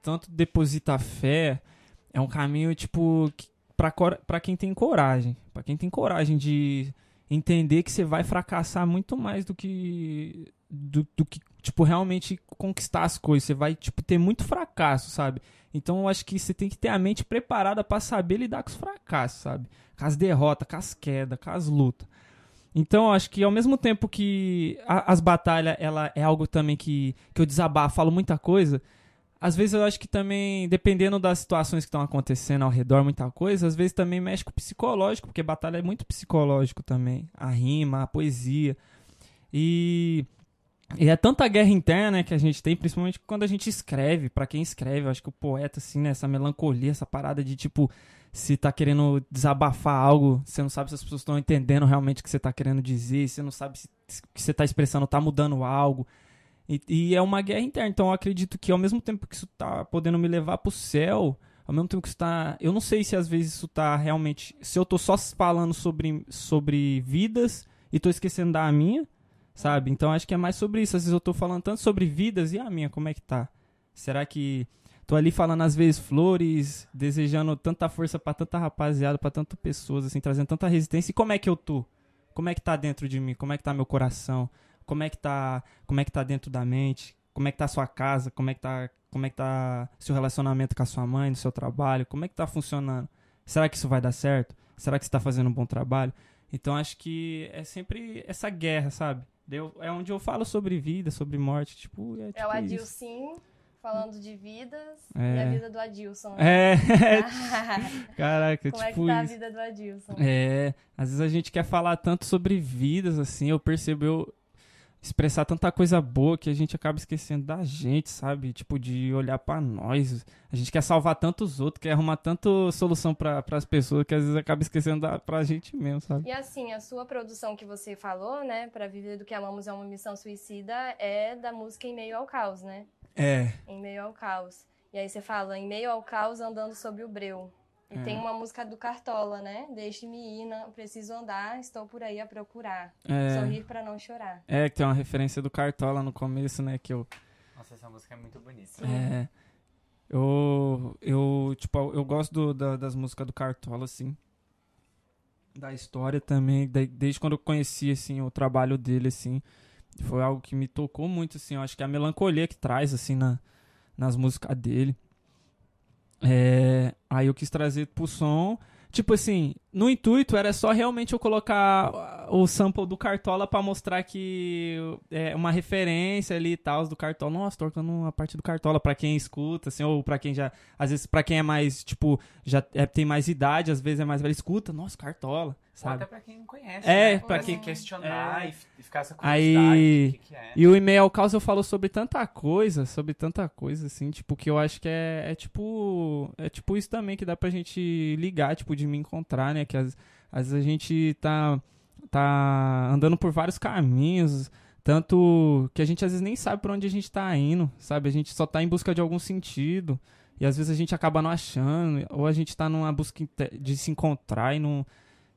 Speaker 3: tanto deposita fé, é um caminho, tipo, para quem tem coragem. para quem tem coragem de entender que você vai fracassar muito mais do que. Do, do que, tipo, realmente conquistar as coisas. Você vai, tipo, ter muito fracasso, sabe? Então eu acho que você tem que ter a mente preparada para saber lidar com os fracassos, sabe? Com as derrotas, com as quedas, com as lutas. Então eu acho que ao mesmo tempo que a, as batalhas ela é algo também que, que eu desabafo, falo muita coisa, às vezes eu acho que também, dependendo das situações que estão acontecendo ao redor, muita coisa, às vezes também mexe com o psicológico, porque batalha é muito psicológico também. A rima, a poesia. E e é tanta guerra interna que a gente tem, principalmente quando a gente escreve. para quem escreve, eu acho que o poeta, assim, né, essa melancolia, essa parada de tipo, se tá querendo desabafar algo, você não sabe se as pessoas estão entendendo realmente o que você tá querendo dizer, você não sabe se o que você tá expressando tá mudando algo. E, e, é uma guerra interna. Então eu acredito que ao mesmo tempo que isso tá podendo me levar pro céu, ao mesmo tempo que isso tá. Eu não sei se às vezes isso tá realmente. Se eu tô só falando sobre, sobre vidas e tô esquecendo da minha sabe? Então acho que é mais sobre isso. Às vezes eu tô falando tanto sobre vidas e a minha, como é que tá? Será que tô ali falando às vezes flores, desejando tanta força para tanta rapaziada, para tantas pessoas, assim, trazendo tanta resistência. E como é que eu tô? Como é que tá dentro de mim? Como é que tá meu coração? Como é que tá, como é que tá dentro da mente? Como é que tá sua casa? Como é que tá, como é que tá seu relacionamento com a sua mãe, no seu trabalho? Como é que tá funcionando? Será que isso vai dar certo? Será que você tá fazendo um bom trabalho? Então acho que é sempre essa guerra, sabe? Deu, é onde eu falo sobre vida, sobre morte, tipo, é, tipo
Speaker 2: É o tipo Adilson falando de vidas
Speaker 3: é.
Speaker 2: e a vida do Adilson.
Speaker 3: Né? É, caraca,
Speaker 2: Como
Speaker 3: tipo
Speaker 2: é que tá isso. a vida do Adilson?
Speaker 3: É, às vezes a gente quer falar tanto sobre vidas, assim, eu percebo, eu, expressar tanta coisa boa que a gente acaba esquecendo da gente, sabe? Tipo, de olhar para nós. A gente quer salvar tantos outros, quer arrumar tanto solução para as pessoas que às vezes acaba esquecendo da, pra gente mesmo, sabe?
Speaker 2: E assim, a sua produção que você falou, né, para viver do que amamos é uma missão suicida, é da música Em Meio ao Caos, né?
Speaker 3: É.
Speaker 2: Em Meio ao Caos. E aí você fala, em meio ao caos andando sobre o breu. E é. tem uma música do Cartola, né? Deixe-me ir, não preciso andar, estou por aí a procurar. É. Sorrir para não chorar.
Speaker 3: É, que tem uma referência do Cartola no começo, né? Que eu.
Speaker 1: Nossa, essa música é muito bonita.
Speaker 3: Sim. É. Eu, eu, tipo, eu gosto do, da, das músicas do Cartola, assim. Da história também, desde quando eu conheci, assim, o trabalho dele, assim. Foi algo que me tocou muito, assim. Eu acho que a melancolia que traz, assim, na, nas músicas dele. É, aí eu quis trazer pro som. Tipo assim, no intuito era só realmente eu colocar o sample do Cartola para mostrar que é uma referência ali e tal do Cartola. Nossa, tô tocando a parte do Cartola para quem escuta, assim, ou para quem já, às vezes para quem é mais, tipo, já é, tem mais idade, às vezes é mais velho, escuta, nossa, Cartola. Sabe? Ou
Speaker 1: até pra quem não conhece.
Speaker 3: É,
Speaker 1: né?
Speaker 3: pra quem
Speaker 1: questionar é. e ficar essa
Speaker 3: curiosidade. Aí, que que é. E o e-mail ao caos eu falo sobre tanta coisa, sobre tanta coisa, assim, tipo, que eu acho que é, é tipo. É tipo isso também que dá pra gente ligar, tipo, de me encontrar, né? Que às, às vezes a gente tá, tá andando por vários caminhos. Tanto que a gente às vezes nem sabe pra onde a gente tá indo, sabe? A gente só tá em busca de algum sentido. E às vezes a gente acaba não achando, ou a gente tá numa busca de se encontrar e não.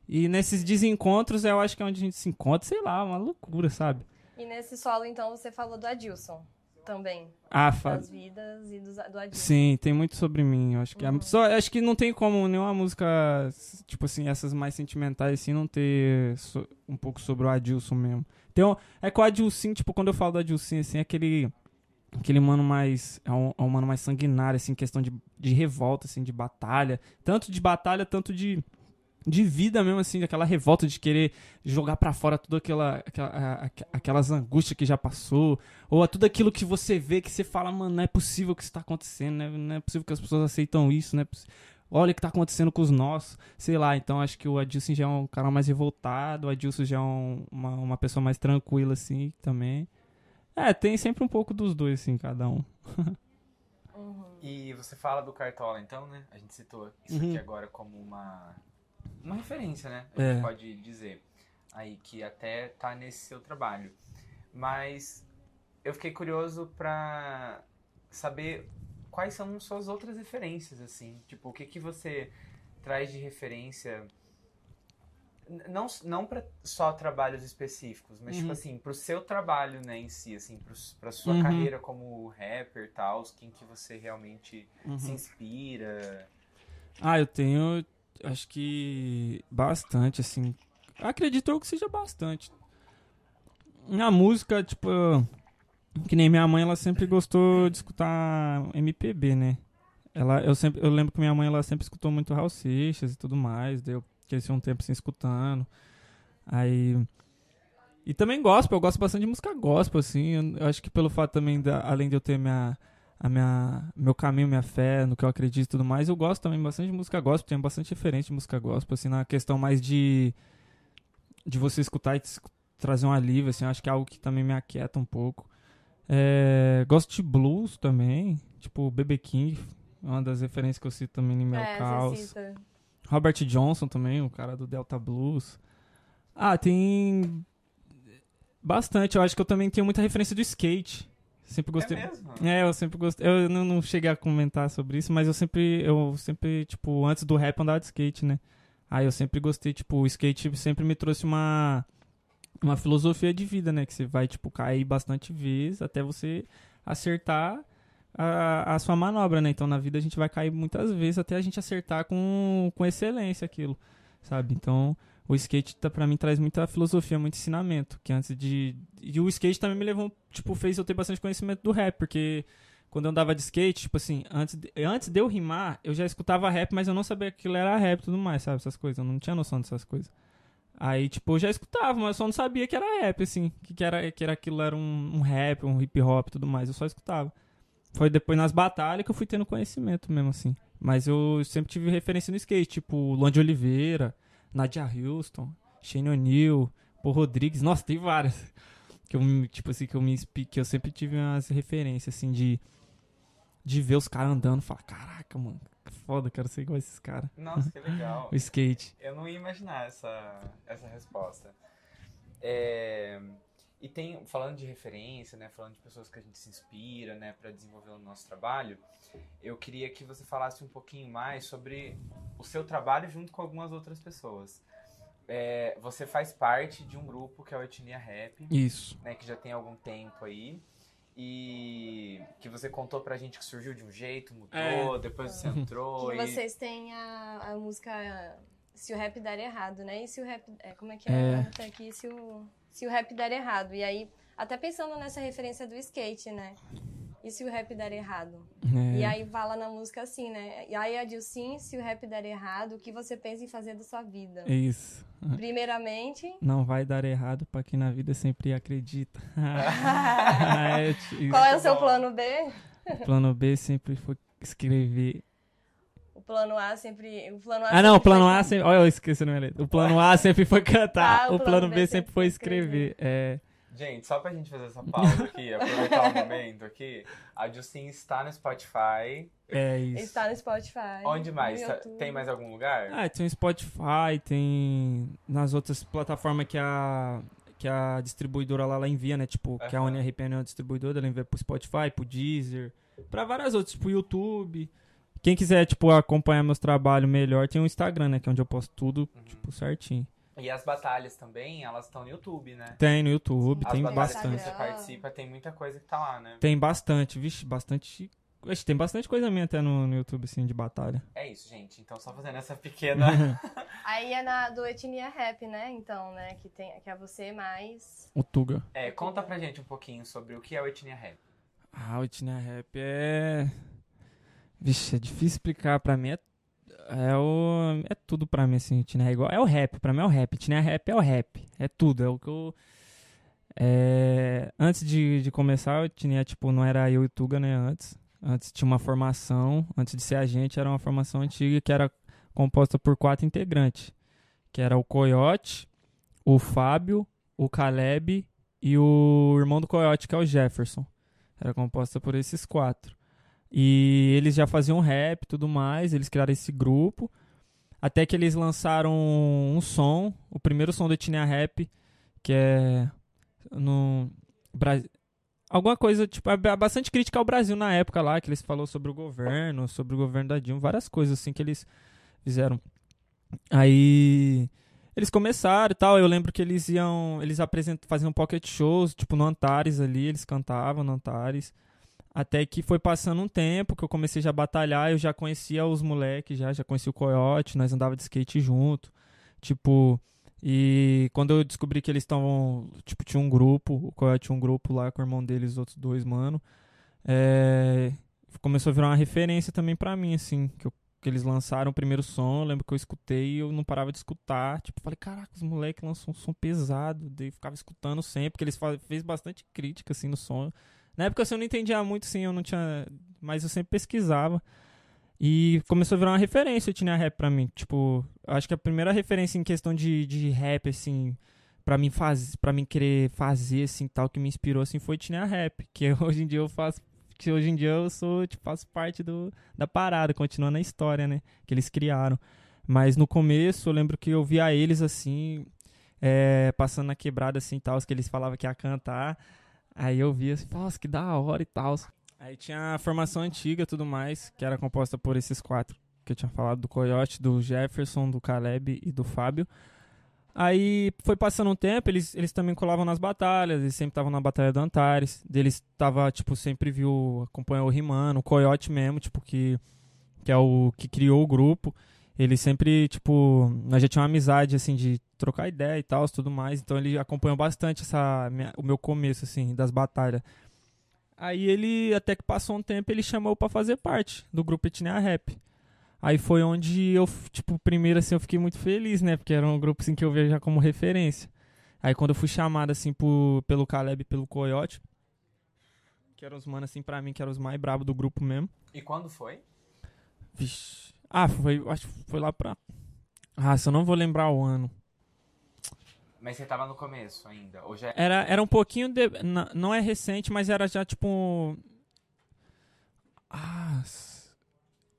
Speaker 3: E nesses desencontros eu acho que é onde a gente se encontra, sei lá, uma loucura, sabe?
Speaker 2: E nesse solo, então, você falou do Adilson também.
Speaker 3: Ah, fa...
Speaker 2: Das vidas e do, do Adilson.
Speaker 3: Sim, tem muito sobre mim. Eu acho que, uhum. só, acho que não tem como nenhuma música, tipo assim, essas mais sentimentais, assim, não ter so, um pouco sobre o Adilson mesmo. Então, é que o Adilson, tipo, quando eu falo do Adilson, assim, é aquele aquele mano mais é um, é um mano mais sanguinário assim questão de, de revolta assim de batalha tanto de batalha tanto de de vida mesmo, assim, aquela revolta de querer jogar para fora tudo aquela, aquela, aquelas angústias que já passou, ou tudo aquilo que você vê que você fala, mano, não é possível que isso tá acontecendo, né? não é possível que as pessoas aceitam isso, né? Olha o que tá acontecendo com os nossos, sei lá, então acho que o Adilson já é um cara mais revoltado, o Adilson já é um, uma, uma pessoa mais tranquila, assim, também. É, tem sempre um pouco dos dois, assim, cada um.
Speaker 1: E você fala do Cartola, então, né? A gente citou isso uhum. aqui agora como uma uma referência, né? A gente é. pode dizer aí que até tá nesse seu trabalho. Mas eu fiquei curioso para saber quais são suas outras referências, assim. Tipo, o que que você traz de referência não, não para só trabalhos específicos, mas tipo uhum. tipo assim, pro seu trabalho, né, em si, assim, pro, pra sua uhum. carreira como rapper e tal, quem que você realmente uhum. se inspira?
Speaker 3: Ah, eu tenho, acho que bastante, assim. Acredito eu que seja bastante. Na música, tipo, que nem minha mãe, ela sempre gostou de escutar MPB, né? Ela, eu, sempre, eu lembro que minha mãe ela sempre escutou muito Raul Seixas e tudo mais. Daí eu cresci um tempo assim escutando. Aí. E também gospel, eu gosto bastante de música gospel, assim. Eu, eu acho que pelo fato também, da, além de eu ter minha a minha meu caminho, minha fé, no que eu acredito e tudo mais. Eu gosto também bastante de música gospel, tenho bastante referência de música gospel, assim, na questão mais de de você escutar e trazer um alívio, assim, acho que é algo que também me aquieta um pouco. É, gosto de blues também, tipo BB King, uma das referências que eu cito também em meu é, caos. Robert Johnson também, o cara do Delta Blues. Ah, tem bastante. Eu acho que eu também tenho muita referência do skate. Sempre gostei.
Speaker 1: É, mesmo?
Speaker 3: é eu sempre gostei. Eu não, não, cheguei a comentar sobre isso, mas eu sempre, eu sempre, tipo, antes do rap andava de skate, né? Aí eu sempre gostei, tipo, o skate sempre me trouxe uma uma filosofia de vida, né? Que você vai, tipo, cair bastante vezes até você acertar a, a sua manobra, né? Então na vida a gente vai cair muitas vezes até a gente acertar com, com excelência aquilo, sabe? Então o skate tá, para mim traz muita filosofia, muito ensinamento, que antes de e o skate também me levou, tipo, fez eu ter bastante conhecimento do rap, porque quando eu andava de skate, tipo assim, antes de, antes de eu rimar, eu já escutava rap, mas eu não sabia que aquilo era rap e tudo mais, sabe, essas coisas, eu não tinha noção dessas coisas. Aí, tipo, eu já escutava, mas eu só não sabia que era rap, assim, que, que era que era aquilo era um, um rap, um hip hop e tudo mais, eu só escutava. Foi depois nas batalhas que eu fui tendo conhecimento mesmo, assim. Mas eu sempre tive referência no skate, tipo, Luan de Oliveira, Nadia Houston, Shane O'Neill, Paul Rodrigues, nossa, tem várias. Que eu, tipo assim, que eu me que eu sempre tive umas referências, assim, de, de ver os caras andando e falar, caraca, mano, que foda, quero ser igual esses caras.
Speaker 1: Nossa, que legal.
Speaker 3: o skate.
Speaker 1: Eu não ia imaginar essa, essa resposta. É, e tem, falando de referência, né, falando de pessoas que a gente se inspira, né, para desenvolver o nosso trabalho, eu queria que você falasse um pouquinho mais sobre o seu trabalho junto com algumas outras pessoas. É, você faz parte de um grupo que é o Etnia Rap.
Speaker 3: Isso.
Speaker 1: Né, que já tem algum tempo aí. E que você contou pra gente que surgiu de um jeito, mudou, é. depois você entrou.
Speaker 2: Que
Speaker 1: e...
Speaker 2: vocês têm a, a música Se o Rap Der Errado, né? E se o rap. É, como é que é? é. aqui, se o, se o rap der errado. E aí, até pensando nessa referência do skate, né? e se o rap der errado? É. E aí fala na música assim, né? E aí a Dilcim, se o rap der errado, o que você pensa em fazer da sua vida?
Speaker 3: Isso.
Speaker 2: Primeiramente...
Speaker 3: Não vai dar errado para quem na vida sempre acredita.
Speaker 2: é, Qual é o seu plano B?
Speaker 3: O plano B sempre foi escrever
Speaker 2: plano A sempre. O plano A
Speaker 3: ah, não, o plano A sempre. Olha, eu esqueci o nome O plano A sempre foi cantar. Ah, o, o, plano, B, B sempre foi escrever. escrever. É.
Speaker 1: Gente, só pra gente fazer essa pausa aqui, aproveitar o momento aqui, a Justin está no Spotify.
Speaker 3: É isso.
Speaker 2: Está no Spotify.
Speaker 1: Onde mais? Tá, tem mais algum lugar?
Speaker 3: Ah, tem o Spotify, tem nas outras plataformas que a que a distribuidora lá ela envia, né? Tipo, uhum. que a UniRPN é uma distribuidora, ela envia pro Spotify, pro Deezer, pra várias outras, tipo YouTube. Quem quiser, tipo, acompanhar meus trabalhos melhor, tem o Instagram, né? Que é onde eu posto tudo, uhum. tipo, certinho.
Speaker 1: E as batalhas também, elas estão no YouTube, né?
Speaker 3: Tem no YouTube, Sim. tem bastante.
Speaker 1: Que você participa, tem muita coisa que tá lá, né?
Speaker 3: Tem bastante, vixe, bastante. Vixe, tem bastante coisa minha até no, no YouTube, assim, de batalha.
Speaker 1: É isso, gente. Então, só fazendo essa pequena.
Speaker 2: Aí é na do Etnia Rap, né? Então, né? Que, tem, que é você mais.
Speaker 3: O Tuga.
Speaker 1: É, conta pra gente um pouquinho sobre o que é o Etnia Rap.
Speaker 3: Ah, o Etnia Rap é. Vixe, é difícil explicar. Pra mim é é o. É tudo pra mim, assim, Tiné é igual. É o rap, pra mim é o rap. Tiné rap é o rap. É tudo. É o que eu. É, antes de, de começar, eu tinha, tipo, não era eu e Tuga, né? Antes. Antes tinha uma formação. Antes de ser a gente, era uma formação antiga que era composta por quatro integrantes. Que era o Coyote, o Fábio, o Caleb e o irmão do Coyote, que é o Jefferson. Era composta por esses quatro. E eles já faziam rap e tudo mais, eles criaram esse grupo. Até que eles lançaram um som, o primeiro som do Etnia Rap, que é no Brasil. Alguma coisa, tipo, é bastante crítica ao Brasil na época lá, que eles falou sobre o governo, sobre o governo da Dilma, várias coisas assim que eles fizeram. Aí eles começaram e tal, eu lembro que eles iam, eles apresentam, faziam pocket shows, tipo no Antares ali, eles cantavam no Antares. Até que foi passando um tempo que eu comecei já a batalhar, eu já conhecia os moleques, já, já conhecia o Coyote, nós andava de skate junto. Tipo, e quando eu descobri que eles estavam, tipo, tinha um grupo, o Coyote tinha um grupo lá com o irmão deles, os outros dois, mano. É, começou a virar uma referência também pra mim, assim, que, eu, que eles lançaram o primeiro som, eu lembro que eu escutei e eu não parava de escutar. Tipo, falei, caraca, os moleques lançam um som pesado, daí ficava escutando sempre, porque eles faz, fez bastante crítica, assim, no som. Na época assim, eu não entendia muito, sim, eu não tinha. Mas eu sempre pesquisava. E começou a virar uma referência o Tinha Rap pra mim. Tipo, acho que a primeira referência em questão de, de rap, assim, pra mim, faz, pra mim querer fazer, assim, tal, que me inspirou, assim, foi Tinha Rap. Que hoje em dia eu faço. Que hoje em dia eu sou, tipo, faço parte do, da parada, continuando a história, né? Que eles criaram. Mas no começo eu lembro que eu via eles, assim, é, passando na quebrada, assim, tal, que eles falavam que ia cantar. Aí eu vi assim, nossa, que da hora e tal. Aí tinha a formação antiga e tudo mais, que era composta por esses quatro que eu tinha falado, do Coyote, do Jefferson, do Caleb e do Fábio. Aí foi passando um tempo, eles, eles também colavam nas batalhas, eles sempre estavam na Batalha do Antares. Deles tava, tipo, sempre viu, acompanhou o Rimano, o Coyote mesmo, tipo, que, que é o que criou o grupo ele sempre, tipo, nós já tinha uma amizade, assim, de trocar ideia e tal, tudo mais. Então ele acompanhou bastante essa, minha, o meu começo, assim, das batalhas. Aí ele, até que passou um tempo, ele chamou para fazer parte do grupo Etnia Rap. Aí foi onde eu, tipo, primeiro, assim, eu fiquei muito feliz, né? Porque era um grupo, assim, que eu via já como referência. Aí quando eu fui chamado, assim, por, pelo Caleb e pelo Coyote, que eram os manos, assim, pra mim, que eram os mais bravos do grupo mesmo.
Speaker 1: E quando foi?
Speaker 3: Vixe ah, foi, acho que foi lá pra. Ah, se eu não vou lembrar o ano.
Speaker 1: Mas você tava no começo ainda? Ou já...
Speaker 3: era, era um pouquinho. De... Não é recente, mas era já tipo. Ah.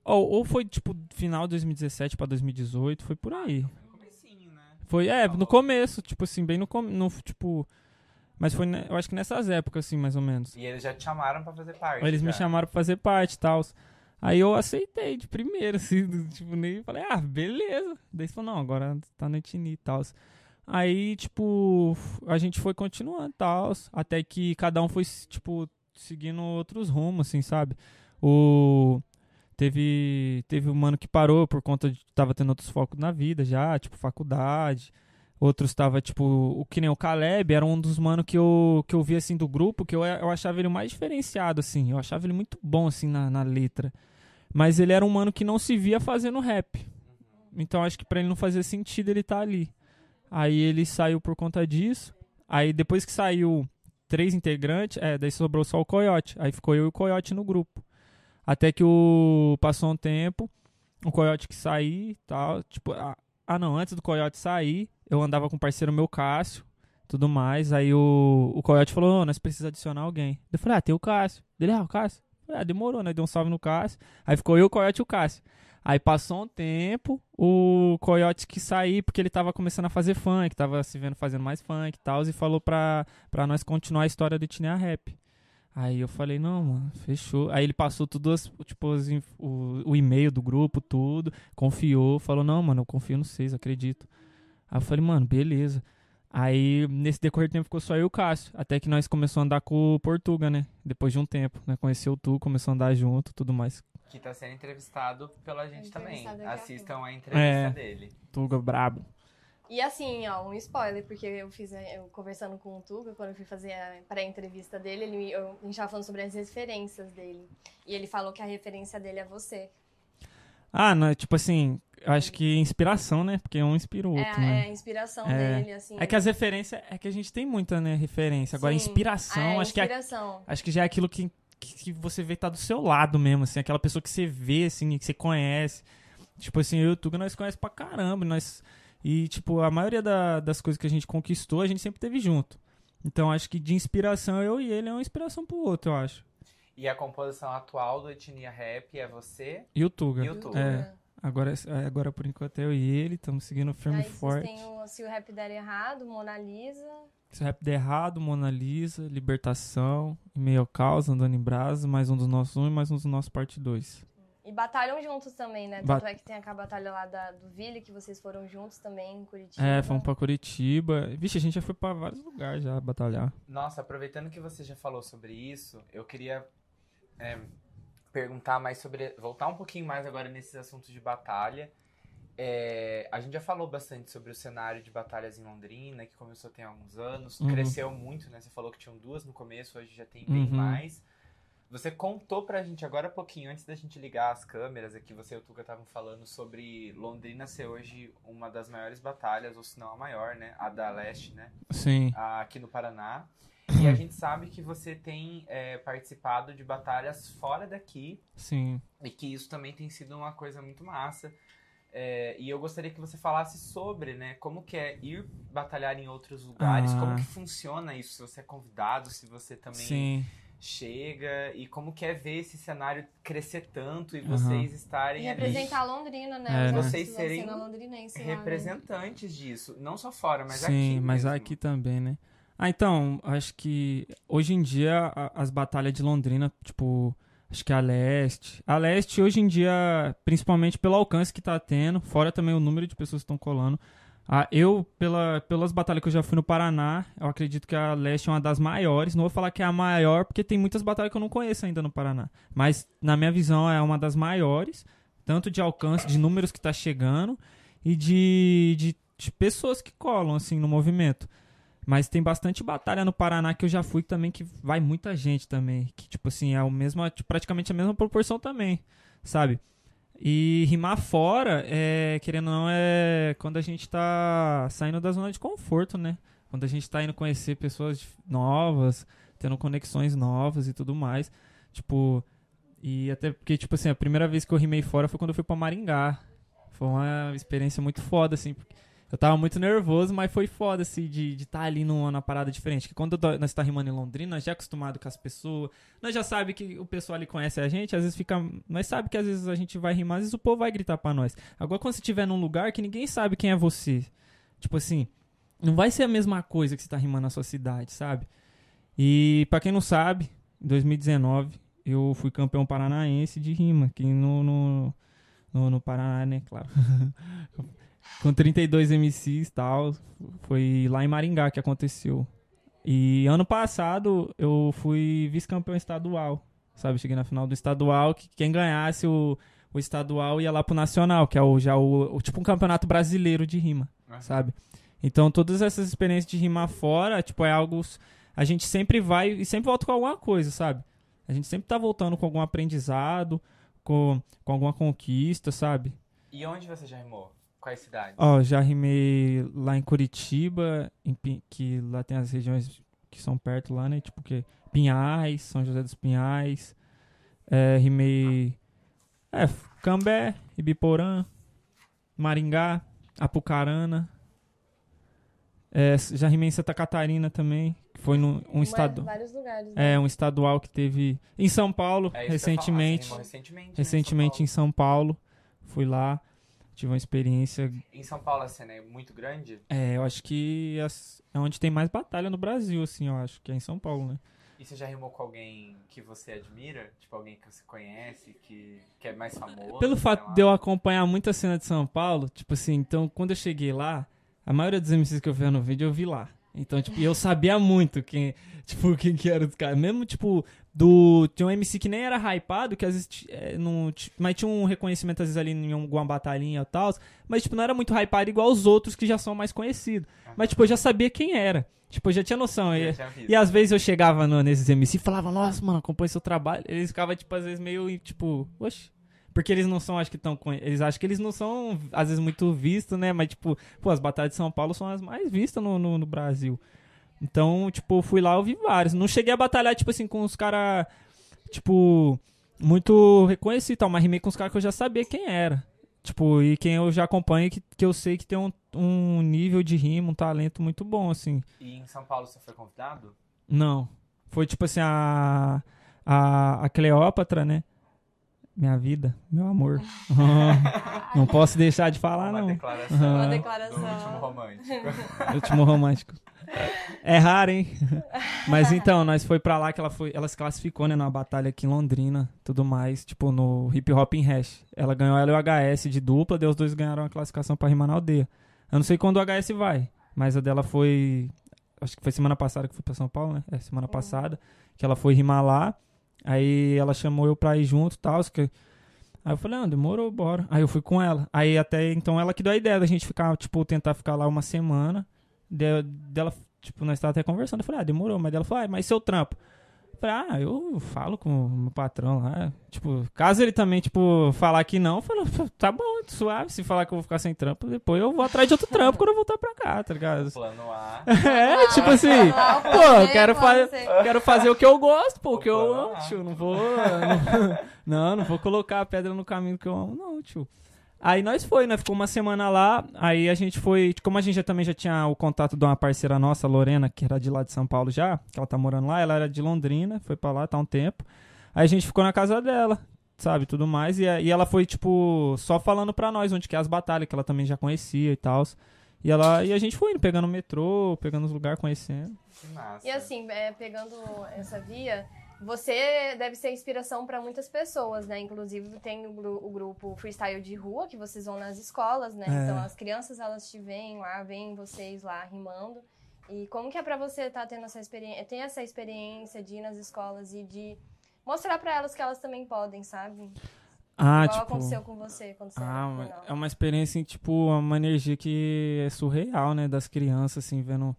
Speaker 3: Ou, ou foi tipo final de 2017 pra 2018, foi por aí.
Speaker 1: Ah, foi no comecinho, né?
Speaker 3: Foi, é, no começo, tipo assim, bem no, no tipo. Mas foi, eu acho que nessas épocas, assim, mais ou menos.
Speaker 1: E eles já te chamaram pra fazer parte.
Speaker 3: Eles
Speaker 1: já.
Speaker 3: me chamaram pra fazer parte e tal. Aí eu aceitei de primeiro, assim, tipo, nem falei, ah, beleza. Daí falou, não, agora tá no Etini e tal. Aí, tipo, a gente foi continuando e tal, até que cada um foi, tipo, seguindo outros rumos, assim, sabe? O... Teve, teve um mano que parou por conta de tava tendo outros focos na vida já, tipo, faculdade. Outros tava, tipo, o que nem o Caleb, era um dos mano que eu, que eu vi, assim, do grupo, que eu, eu achava ele mais diferenciado, assim. Eu achava ele muito bom, assim, na, na letra. Mas ele era um mano que não se via fazendo rap. Então acho que pra ele não fazia sentido ele estar tá ali. Aí ele saiu por conta disso. Aí depois que saiu três integrantes, é, daí sobrou só o Coyote. Aí ficou eu e o Coyote no grupo. Até que o passou um tempo, o Coyote que sair e tal, tipo, ah, ah não, antes do Coyote sair, eu andava com um parceiro meu, Cássio, tudo mais. Aí o, o Coyote falou: oh, nós precisamos adicionar alguém. Eu falei: ah, tem o Cássio. Dele, ah, o Cássio. falei, ah, demorou, né? Deu um salve no Cássio. Aí ficou eu, o Coyote e o Cássio. Aí passou um tempo, o Coyote que sair, porque ele tava começando a fazer funk, tava se vendo fazendo mais funk e tal, e falou pra, pra nós continuar a história do Etnia Rap. Aí eu falei, não, mano, fechou. Aí ele passou tudo, as, tipo, as, o, o e-mail do grupo, tudo, confiou, falou, não, mano, eu confio no vocês, acredito. Aí eu falei, mano, beleza. Aí, nesse decorrer do tempo, ficou só eu e o Cássio. Até que nós começamos a andar com o Portuga, né? Depois de um tempo, né? Conheceu tu, começou a andar junto tudo mais.
Speaker 1: Que tá sendo entrevistado pela gente também. Assistam a entrevista é, dele.
Speaker 3: Tuga brabo.
Speaker 2: E assim, ó, um spoiler, porque eu fiz, eu conversando com o Tuga, quando eu fui fazer a pré-entrevista dele, ele, eu, a gente tava falando sobre as referências dele. E ele falou que a referência dele é você.
Speaker 3: Ah, não, tipo assim, eu acho que inspiração, né? Porque um inspira o é, outro,
Speaker 2: é,
Speaker 3: né?
Speaker 2: É, a inspiração é. dele, assim.
Speaker 3: É que as referências, é que a gente tem muita, né, referência. Agora, Sim. inspiração, é, acho inspiração. que é, acho que já é aquilo que, que, você vê tá do seu lado mesmo, assim, aquela pessoa que você vê, assim, que você conhece. Tipo assim, eu e o Tuga nós conhecemos pra caramba, nós... E, tipo, a maioria da, das coisas que a gente conquistou, a gente sempre teve junto. Então, acho que de inspiração, eu e ele é uma inspiração pro outro, eu acho.
Speaker 1: E a composição atual do Etnia Rap é você
Speaker 3: e o Tuga. E o Tuga. É. Agora, é, agora, por enquanto, eu e ele estamos seguindo firme e forte.
Speaker 2: Tem o Se o Rap Der Errado, Mona Lisa.
Speaker 3: Se o Rap Der Errado, Mona Lisa, Libertação, E Meio Caos, Andando em Brasa, mais um dos nossos um e mais um dos nossos parte 2.
Speaker 2: E batalham juntos também, né? Tanto Bat... é que tem aquela batalha lá da, do Ville, que vocês foram juntos também em Curitiba.
Speaker 3: É, fomos pra Curitiba. Vixe, a gente já foi pra vários lugares já batalhar.
Speaker 1: Nossa, aproveitando que você já falou sobre isso, eu queria é, perguntar mais sobre. voltar um pouquinho mais agora nesses assuntos de batalha. É, a gente já falou bastante sobre o cenário de batalhas em Londrina, que começou tem alguns anos, uhum. cresceu muito, né? Você falou que tinham duas no começo, hoje já tem bem uhum. mais. Você contou pra gente agora um pouquinho, antes da gente ligar as câmeras aqui, você e o Tuga estavam falando sobre Londrina ser hoje uma das maiores batalhas, ou se não a maior, né? A da Leste, né?
Speaker 3: Sim.
Speaker 1: Aqui no Paraná. E a gente sabe que você tem é, participado de batalhas fora daqui.
Speaker 3: Sim.
Speaker 1: E que isso também tem sido uma coisa muito massa. É, e eu gostaria que você falasse sobre, né, como que é ir batalhar em outros lugares, ah. como que funciona isso, se você é convidado, se você também Sim. chega, e como que é ver esse cenário crescer tanto e vocês uhum. estarem
Speaker 2: E representar ali, Londrina, né?
Speaker 3: É,
Speaker 2: né?
Speaker 1: Vocês serem representantes lá, né? disso, não só fora, mas
Speaker 3: Sim,
Speaker 1: aqui
Speaker 3: Sim, mas aqui também, né? Ah, então, acho que hoje em dia as batalhas de Londrina, tipo, acho que a Leste. A Leste hoje em dia, principalmente pelo alcance que tá tendo, fora também o número de pessoas que estão colando. Ah, eu, pela, pelas batalhas que eu já fui no Paraná, eu acredito que a Leste é uma das maiores. Não vou falar que é a maior, porque tem muitas batalhas que eu não conheço ainda no Paraná. Mas, na minha visão, é uma das maiores. Tanto de alcance, de números que tá chegando, e de, de, de pessoas que colam, assim, no movimento. Mas tem bastante batalha no Paraná que eu já fui também, que vai muita gente também. Que, tipo assim, é o mesmo, tipo, praticamente a mesma proporção também, sabe? E rimar fora, é, querendo ou não, é quando a gente tá saindo da zona de conforto, né? Quando a gente tá indo conhecer pessoas novas, tendo conexões novas e tudo mais. Tipo, e até porque, tipo assim, a primeira vez que eu rimei fora foi quando eu fui pra Maringá. Foi uma experiência muito foda, assim. Porque eu tava muito nervoso, mas foi foda, assim, de estar tá ali numa parada diferente. Porque quando nós tá rimando em Londrina, nós já é acostumado com as pessoas, nós já sabe que o pessoal ali conhece a gente, às vezes fica. Nós sabe que às vezes a gente vai rimar, às vezes o povo vai gritar pra nós. Agora, quando você estiver num lugar que ninguém sabe quem é você, tipo assim, não vai ser a mesma coisa que você tá rimando na sua cidade, sabe? E para quem não sabe, em 2019, eu fui campeão paranaense de rima, aqui no, no, no, no Paraná, né, claro. com 32 MCs e tal. Foi lá em Maringá que aconteceu. E ano passado eu fui vice-campeão estadual. Sabe, cheguei na final do estadual, que quem ganhasse o, o estadual ia lá pro nacional, que é o, já o, o tipo um campeonato brasileiro de rima, uhum. sabe? Então, todas essas experiências de rimar fora, tipo, é algo. A gente sempre vai e sempre volta com alguma coisa, sabe? A gente sempre tá voltando com algum aprendizado, com, com alguma conquista, sabe?
Speaker 1: E onde você já rimou? Quais cidades?
Speaker 3: Ó, já rimei lá em Curitiba, em, que lá tem as regiões que são perto lá, né? Tipo que Pinhais, São José dos Pinhais. É, rimei. É, Cambé, Ibiporã, Maringá, Apucarana. É, já rimei em Santa Catarina também. Que foi num um estado.
Speaker 2: Vários lugares. Né?
Speaker 3: É, um estadual que teve. Em São Paulo,
Speaker 1: É
Speaker 3: recentemente.
Speaker 1: falar, rimou recentemente. né, em
Speaker 3: Recentemente em São Paulo. Fui lá. Tive uma experiência.
Speaker 1: Em São Paulo a cena é muito grande?
Speaker 3: É, eu acho que é onde tem mais batalha no Brasil, assim, eu acho, que é em São Paulo, né?
Speaker 1: E você já rimou com alguém que você admira? Tipo, alguém que você conhece, que, que é mais famoso?
Speaker 3: Pelo fato de eu acompanhar muito a cena de São Paulo, tipo assim, então quando eu cheguei lá, a maioria dos MCs que eu vi no vídeo eu vi lá. Então, tipo, eu sabia muito quem, tipo, quem que era os caras. Mesmo, tipo, do. Tinha um MC que nem era hypado, que às vezes. é, não, mas tinha um reconhecimento, às vezes, ali em alguma batalhinha e tal. Mas, tipo, não era muito hypado igual os outros que já são mais conhecidos. Mas, tipo, eu já sabia quem era. Tipo, eu já tinha noção.
Speaker 1: Já
Speaker 3: E,
Speaker 1: tinha
Speaker 3: e às vezes eu chegava no- nesses MC e falava, nossa, mano, acompanha seu trabalho. Eles ficavam, tipo, às vezes meio, tipo, oxe. Porque eles não são, acho que tão. conhe- Eles acham que eles não são, às vezes, muito vistos, né? Mas, tipo, pô, as batalhas de São Paulo são as mais vistas no, no, no Brasil. Então, tipo, fui lá, eu vi vários. Não cheguei a batalhar, tipo assim, com os caras, tipo, muito reconhecidos e tal, mas rimei com os caras que eu já sabia quem era. Tipo, e quem eu já acompanho, que, que eu sei que tem um, um nível de rima, um talento muito bom, assim.
Speaker 1: E em São Paulo você foi convidado?
Speaker 3: Não. Foi tipo assim, a. A, a Cleópatra, né? Minha vida, meu amor. não posso deixar de falar,
Speaker 1: Uma
Speaker 3: não.
Speaker 1: declaração.
Speaker 3: Uma
Speaker 1: do
Speaker 2: declaração.
Speaker 1: último romântico.
Speaker 3: Último romântico. É raro, hein? Mas então, nós foi pra lá que ela foi. Ela se classificou, né, numa batalha aqui em Londrina, tudo mais, tipo, no hip hop em hash. Ela ganhou ela e o HS de dupla, daí os dois ganharam a classificação pra rimar na aldeia. Eu não sei quando o HS vai, mas a dela foi. Acho que foi semana passada que foi pra São Paulo, né? É, semana passada. Que ela foi rimar lá. Aí ela chamou eu pra ir junto e tal. Que... Aí eu falei, ah, demorou, bora. Aí eu fui com ela. Aí até então ela que deu a ideia da gente ficar, tipo, tentar ficar lá uma semana. De- dela, tipo, nós tava até conversando. Eu falei, ah, demorou. Mas ela falou, ah, mas seu trampo? Falei, ah, eu falo com o meu patrão lá. Tipo, caso ele também, tipo, falar que não, eu falo, tá bom, suave. Se falar que eu vou ficar sem trampo, depois eu vou atrás de outro trampo quando eu voltar pra cá, tá ligado?
Speaker 1: Plano A.
Speaker 3: É, tipo assim,
Speaker 2: Ah,
Speaker 3: pô, eu quero,
Speaker 2: plano
Speaker 3: fa
Speaker 2: C.
Speaker 3: quero fazer o que eu gosto, pô, o que eu amo, tio. Não vou. Não, não vou colocar a pedra no caminho que eu amo, não, tio. Aí nós foi, né? Ficou uma semana lá. Aí a gente foi. Como a gente já, também já tinha o contato de uma parceira nossa, Lorena, que era de lá de São Paulo já, que ela tá morando lá, ela era de Londrina, foi pra lá, tá um tempo. Aí a gente ficou na casa dela, sabe, tudo mais. E, e ela foi, tipo, só falando pra nós onde que é as batalhas, que ela também já conhecia e tal. E, ela, e a gente foi indo, pegando o metrô, pegando os lugares, conhecendo.
Speaker 1: Que massa.
Speaker 2: E assim, é, pegando essa via, você deve ser inspiração para muitas pessoas, né? Inclusive tem o, gru- o grupo Freestyle de Rua, que vocês vão nas escolas, né?
Speaker 3: É.
Speaker 2: Então as crianças elas te veem lá, veem vocês lá rimando. E como que é para você estar tendo essa experiência, ter essa experiência de ir nas escolas e de mostrar para elas que elas também podem, sabe?
Speaker 3: Ah,
Speaker 2: Igual
Speaker 3: tipo.
Speaker 2: aconteceu com você quando você
Speaker 3: Ah,
Speaker 2: era
Speaker 3: é uma experiência, tipo, uma energia que é surreal, né? Das crianças, assim, vendo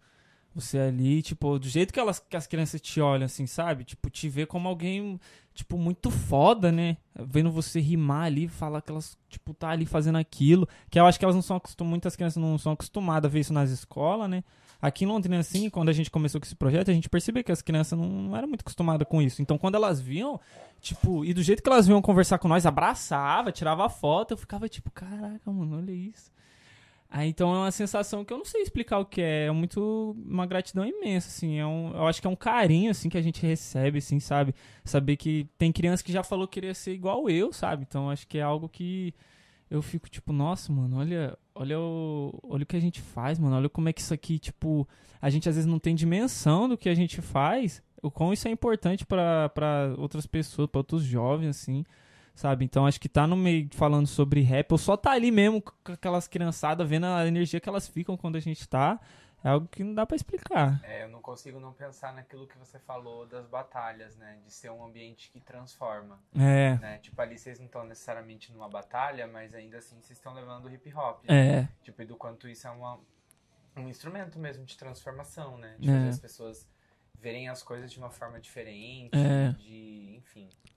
Speaker 3: você ali, tipo, do jeito que, elas, que as crianças te olham, assim, sabe? Tipo, te vê como alguém, tipo, muito foda, né? Vendo você rimar ali, falar que elas, tipo, tá ali fazendo aquilo. Que eu acho que elas não são acostumadas, muitas crianças não são acostumadas a ver isso nas escolas, né? Aqui em Londrina, assim, quando a gente começou com esse projeto, a gente percebeu que as crianças não, não eram muito acostumadas com isso. Então, quando elas viam, tipo, e do jeito que elas vinham conversar com nós, abraçava, tirava foto, eu ficava tipo, caraca, mano, olha isso. Aí, então, é uma sensação que eu não sei explicar o que é. É muito uma gratidão imensa, assim. É um, eu acho que é um carinho, assim, que a gente recebe, assim, sabe? Saber que tem criança que já falou que queria ser igual eu, sabe? Então, acho que é algo que eu fico tipo, nossa, mano, olha, olha o, olha o que a gente faz, mano. Olha como é que isso aqui, tipo, a gente às vezes não tem dimensão do que a gente faz, o quão isso é importante pra outras pessoas, pra outros jovens, assim, sabe? Então acho que tá no meio falando sobre rap, ou só tá ali mesmo com aquelas criançadas, vendo a energia que elas ficam quando a gente tá, é algo que não dá pra explicar.
Speaker 1: É, eu não consigo não pensar naquilo que você falou das batalhas, né? De ser um ambiente que transforma,
Speaker 3: É,
Speaker 1: né? Tipo, ali vocês não estão necessariamente numa batalha, mas ainda assim vocês estão levando o hip hop.
Speaker 3: é,
Speaker 1: Tipo, e do quanto isso é uma, um instrumento mesmo de transformação, né? De é. fazer as pessoas verem as coisas de uma forma diferente, é. de, enfim, é,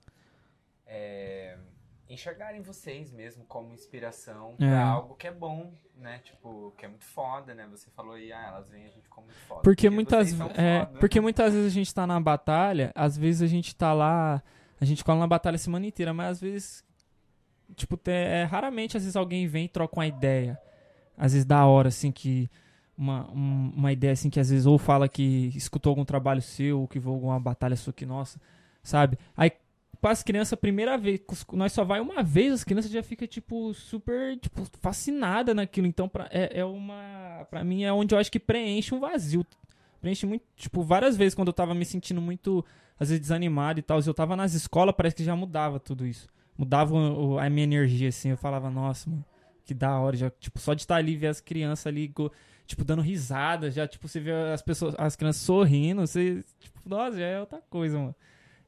Speaker 1: enxergarem vocês mesmo como inspiração é. para algo que é bom, né? Tipo, que é muito foda, né? Você falou aí, ah, elas veem a gente como muito foda.
Speaker 3: Porque, porque muitas, é, porque muitas vezes a gente tá na batalha, às vezes a gente tá lá, a gente cola na batalha a semana inteira, mas às vezes, tipo, é, raramente às vezes alguém vem e troca uma ideia. Às vezes da hora, assim, que uma, um, uma ideia assim que às vezes ou fala que escutou algum trabalho seu, ou que viu alguma batalha sua que nossa, sabe? Aí para as crianças, a primeira vez, nós só vai uma vez, as crianças já fica tipo super, tipo, fascinada naquilo. Então, pra, é, é uma, para mim é onde eu acho que preenche um vazio. Preenche muito, tipo, várias vezes quando eu tava me sentindo muito às vezes desanimado e tal, eu tava nas escolas, parece que já mudava tudo isso. Mudava o, a minha energia assim, eu falava, nossa, mano, que da hora, já, tipo, só de estar ali ver as crianças ali tipo, dando risada, já, tipo, você vê as pessoas, as crianças sorrindo, você, tipo, nossa, já é outra coisa, mano.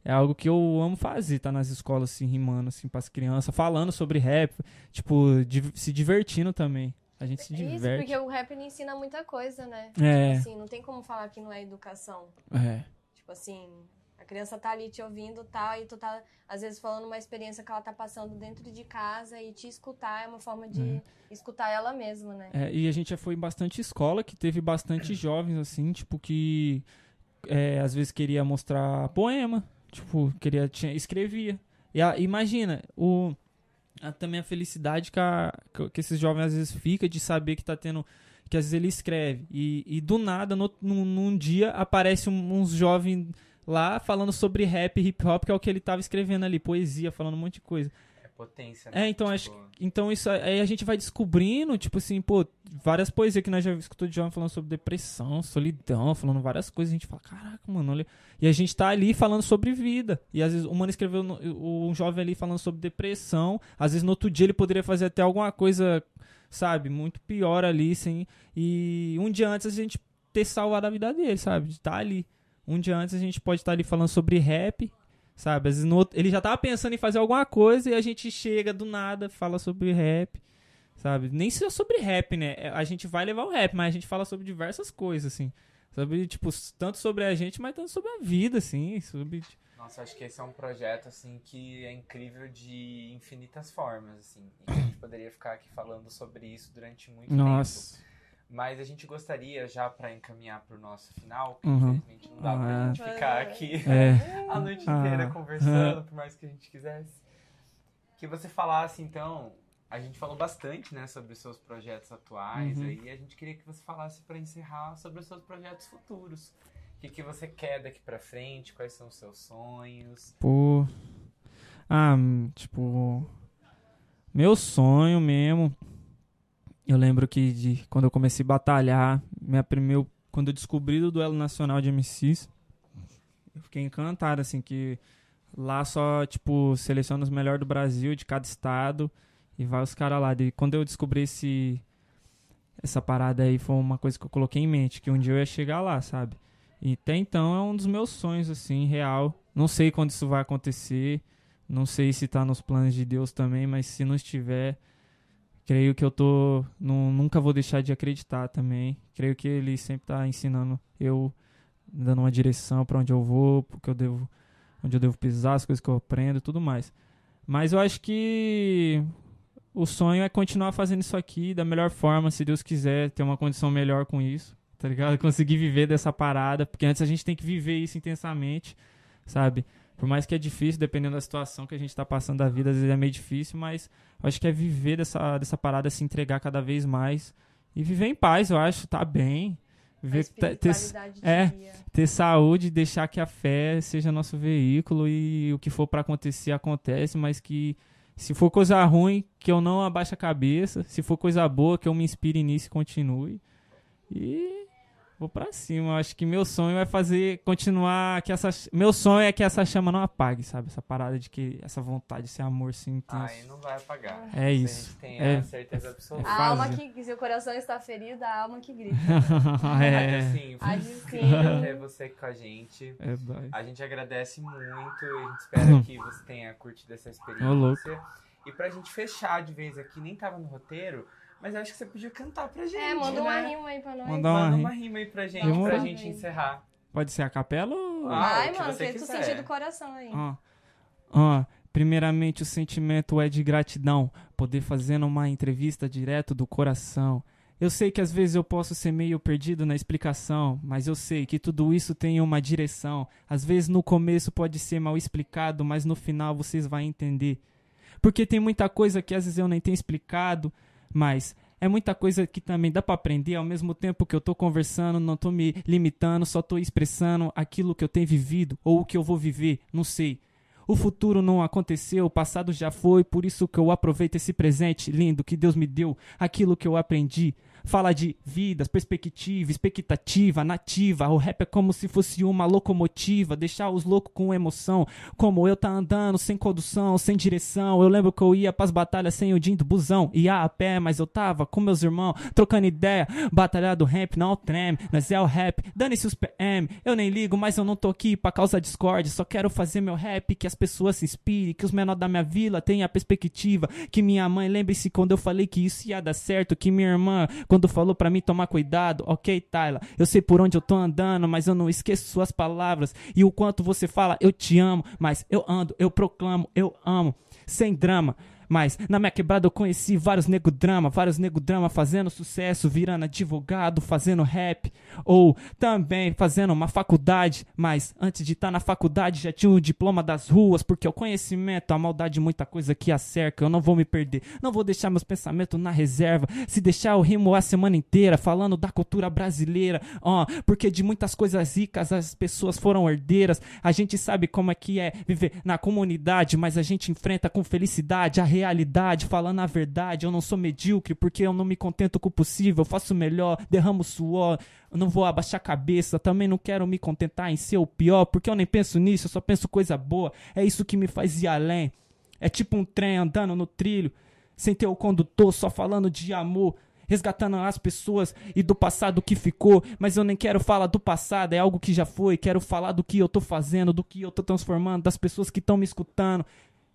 Speaker 3: É algo que eu amo fazer, tá nas escolas, assim, rimando, assim, pras crianças, falando sobre rap, tipo, se divertindo também. A gente se diverte. Isso,
Speaker 2: porque o rap ensina muita coisa, né? É. Tipo assim, não tem como falar que não é educação.
Speaker 3: É.
Speaker 2: Tipo assim, a criança tá ali te ouvindo tal, e tu tá, às vezes, falando uma experiência que ela tá passando dentro de casa e te escutar é uma forma de é. escutar ela mesma, né?
Speaker 3: É, e a gente já foi em bastante escola que teve bastante jovens, assim, tipo, que é, às vezes queria mostrar poema, tipo, queria, tinha, escrevia. E a, imagina, o, a, também a felicidade que, a, que esses jovens às vezes fica de saber que tá tendo que às vezes ele escreve e, e do nada, no, num, num dia, aparece um, uns jovens lá falando sobre rap e hip hop, que é o que ele tava escrevendo ali, poesia, falando um monte de coisa.
Speaker 1: É potência, né?
Speaker 3: É, então tipo... acho então isso aí a gente vai descobrindo, tipo assim, pô, várias poesias que nós já escutou de jovem falando sobre depressão, solidão, falando várias coisas, a gente fala, caraca, mano, olha. E a gente tá ali falando sobre vida. E às vezes o mano escreveu um jovem ali falando sobre depressão, às vezes no outro dia ele poderia fazer até alguma coisa, sabe, muito pior ali, assim. E um dia antes a gente ter salvado a vida dele, sabe? De estar tá ali. Um dia antes a gente pode estar ali falando sobre rap, sabe? Às vezes no outro, ele já tava pensando em fazer alguma coisa e a gente chega do nada, fala sobre rap, sabe? Nem só sobre rap, né? É, a gente vai levar o rap, mas a gente fala sobre diversas coisas, assim. Sobre, tipo, tanto sobre a gente, mas tanto sobre a vida, assim, sobre...
Speaker 1: Nossa, acho que esse é um projeto, assim, que é incrível de infinitas formas, assim. E a gente poderia ficar aqui falando sobre isso durante muito
Speaker 3: Nossa.
Speaker 1: tempo. Mas a gente gostaria, já para encaminhar para o nosso final, porque uhum. infelizmente não dá ah, pra gente ficar aqui é. a noite inteira ah. conversando, por mais que a gente quisesse. Que você falasse, então, a gente falou bastante, né, sobre os seus projetos atuais, uhum. aí a gente queria que você falasse para encerrar sobre os seus projetos futuros. O que, que você quer daqui para frente, quais são os seus sonhos?
Speaker 3: Pô. Ah, tipo, meu sonho mesmo eu lembro que de, quando eu comecei a batalhar, minha primeira, quando eu descobri o duelo nacional de MCs, eu fiquei encantado, assim, que lá só, tipo, seleciona os melhores do Brasil, de cada estado, e vai os caras lá. E quando eu descobri esse, essa parada aí, foi uma coisa que eu coloquei em mente, que um dia eu ia chegar lá, sabe? E até então é um dos meus sonhos, assim, real. Não sei quando isso vai acontecer, não sei se tá nos planos de Deus também, mas se não estiver creio que eu tô não, nunca vou deixar de acreditar também. Creio que ele sempre está ensinando eu dando uma direção para onde eu vou porque eu devo onde eu devo pisar as coisas que eu aprendo tudo mais. Mas eu acho que o sonho é continuar fazendo isso aqui da melhor forma se Deus quiser ter uma condição melhor com isso tá ligado? Conseguir viver dessa parada porque antes a gente tem que viver isso intensamente sabe por mais que é difícil, dependendo da situação que a gente está passando da vida, às vezes é meio difícil, mas eu acho que é viver dessa, dessa parada, se entregar cada vez mais e viver em paz, eu acho, tá bem.
Speaker 2: Viver, ter, é,
Speaker 3: ter saúde, deixar que a fé seja nosso veículo e o que for para acontecer, acontece, mas que se for coisa ruim, que eu não abaixe a cabeça, se for coisa boa, que eu me inspire nisso e continue. E vou pra cima. Eu acho que meu sonho é fazer, continuar que essa. Meu sonho é que essa chama não apague, sabe? Essa parada de que essa vontade, esse amor assim intenso.
Speaker 1: Aí não vai apagar.
Speaker 3: É isso.
Speaker 1: A gente tem é, a certeza absoluta.
Speaker 2: A alma que, se o coração está ferido, a alma que grita.
Speaker 3: é.
Speaker 1: Assim, foi um ter você com a gente. É, a gente agradece muito e a gente espera que você tenha curtido essa experiência. Oh, e pra gente fechar de vez aqui, nem tava no roteiro, Mas eu acho que você podia cantar pra gente.
Speaker 2: É, manda
Speaker 1: né?
Speaker 2: uma rima aí pra nós.
Speaker 3: Manda
Speaker 1: Manda
Speaker 3: uma
Speaker 1: uma
Speaker 3: rima.
Speaker 1: aí pra gente,
Speaker 3: Demorou.
Speaker 1: pra gente encerrar.
Speaker 3: Pode ser a capela ou...
Speaker 1: Ah, que
Speaker 2: mano,
Speaker 1: você
Speaker 2: que tu sentir do coração aí.
Speaker 3: Ó, ó, primeiramente o sentimento é de gratidão, poder fazer uma entrevista direto do coração. Eu sei que às vezes eu posso ser meio perdido na explicação, mas eu sei que tudo isso tem uma direção. Às vezes no começo pode ser mal explicado, mas no final vocês vão entender. Porque tem muita coisa que às vezes eu nem tenho explicado, mas é muita coisa que também dá pra aprender ao mesmo tempo que eu tô conversando, não tô me limitando, só tô expressando aquilo que eu tenho vivido ou o que eu vou viver, não sei. O futuro não aconteceu, o passado já foi, por isso que eu aproveito esse presente lindo que Deus me deu, aquilo que eu aprendi. Fala de vidas, perspectiva, expectativa, nativa. O rap é como se fosse uma locomotiva, deixar os loucos com emoção. Como eu tá andando sem condução, sem direção. Eu lembro que eu ia pras batalhas sem o din do busão. Ia a pé, mas eu tava com meus irmãos, trocando ideia. Batalha do rap, não treme, nós é o rap. Dane-se os PM, eu nem ligo, mas eu não tô aqui pra causar discórdia. Só quero fazer meu rap, que as pessoas se inspirem, que os menores da minha vila tenham a perspectiva. Que minha mãe lembre-se quando eu falei que isso ia dar certo. Que minha irmã, quando falou pra mim tomar cuidado, ok, Tyler, eu sei por onde eu tô andando, mas eu não esqueço suas palavras e o quanto você fala, eu te amo, mas eu ando, eu proclamo, eu amo, sem drama. Mas na minha quebrada eu conheci vários nego drama, vários nego drama fazendo sucesso, virando advogado, fazendo rap, ou também fazendo uma faculdade. Mas antes de estar na faculdade já tinha o diploma das ruas, porque o conhecimento, a maldade, muita coisa que acerca. Eu não vou me perder, não vou deixar meus pensamentos na reserva. Se deixar eu rimo a semana inteira falando da cultura brasileira, ó, porque de muitas coisas ricas as pessoas foram herdeiras. A gente sabe como é que é viver na comunidade, mas a gente enfrenta com felicidade a realidade, falando a verdade. Eu não sou medíocre porque eu não me contento com o possível. Eu faço melhor, derramo suor. Não vou abaixar a cabeça. Também não quero me contentar em ser o pior, porque eu nem penso nisso. Eu só penso coisa boa. É isso que me faz ir além. É tipo um trem andando no trilho, sem ter o condutor, só falando de amor. Resgatando as pessoas e do passado que ficou. Mas eu nem quero falar do passado, é algo que já foi. Quero falar do que eu tô fazendo, do que eu tô transformando, das pessoas que estão me escutando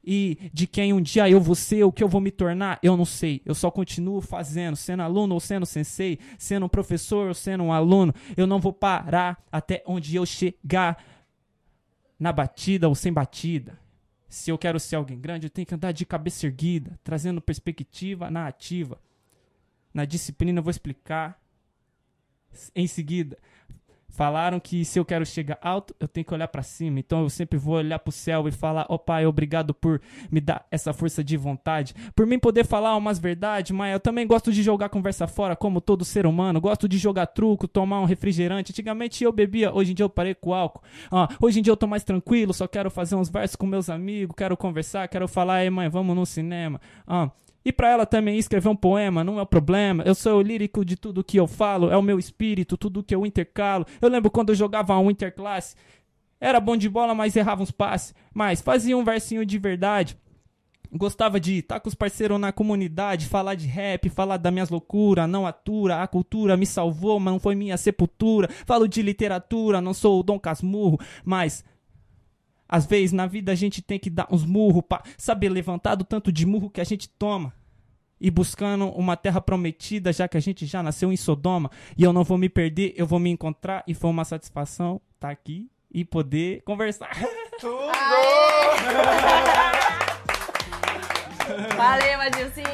Speaker 3: e de quem um dia eu vou ser, o que eu vou me tornar, eu não sei. Eu só continuo fazendo, sendo aluno ou sendo sensei, sendo um professor ou sendo um aluno. Eu não vou parar até onde eu chegar na batida ou sem batida. Se eu quero ser alguém grande, eu tenho que andar de cabeça erguida, trazendo perspectiva na ativa. Na disciplina eu vou explicar em seguida. Falaram que se eu quero chegar alto, eu tenho que olhar pra cima. Então eu sempre vou olhar pro céu e falar: Ó Pai, obrigado por me dar essa força de vontade. Por mim poder falar umas verdades, mas eu também gosto de jogar conversa fora, como todo ser humano. Gosto de jogar truco, tomar um refrigerante. Antigamente eu bebia, hoje em dia eu parei com álcool. Ah, hoje em dia eu tô mais tranquilo, só quero fazer uns versos com meus amigos, quero conversar, quero falar: Ei, mãe, vamos no cinema. Ah. E pra ela também escrever um poema, não é o problema. Eu sou o lírico de tudo que eu falo, é o meu espírito, tudo que eu intercalo. Eu lembro quando eu jogava um interclasse. Era bom de bola, mas errava uns passes. Mas fazia um versinho de verdade. Gostava de estar com os parceiros na comunidade, falar de rap, falar das minhas loucuras, não atura, a cultura me salvou, mas não foi minha sepultura. Falo de literatura, não sou o Dom Casmurro, mas às vezes na vida a gente tem que dar uns murros pra saber levantar do tanto de murro que a gente toma. E buscando uma terra prometida, já que a gente já nasceu em Sodoma. E eu não vou me perder, eu vou me encontrar. E foi uma satisfação estar aqui e poder conversar.
Speaker 1: Tudo!
Speaker 2: Valeu, Adilcinho!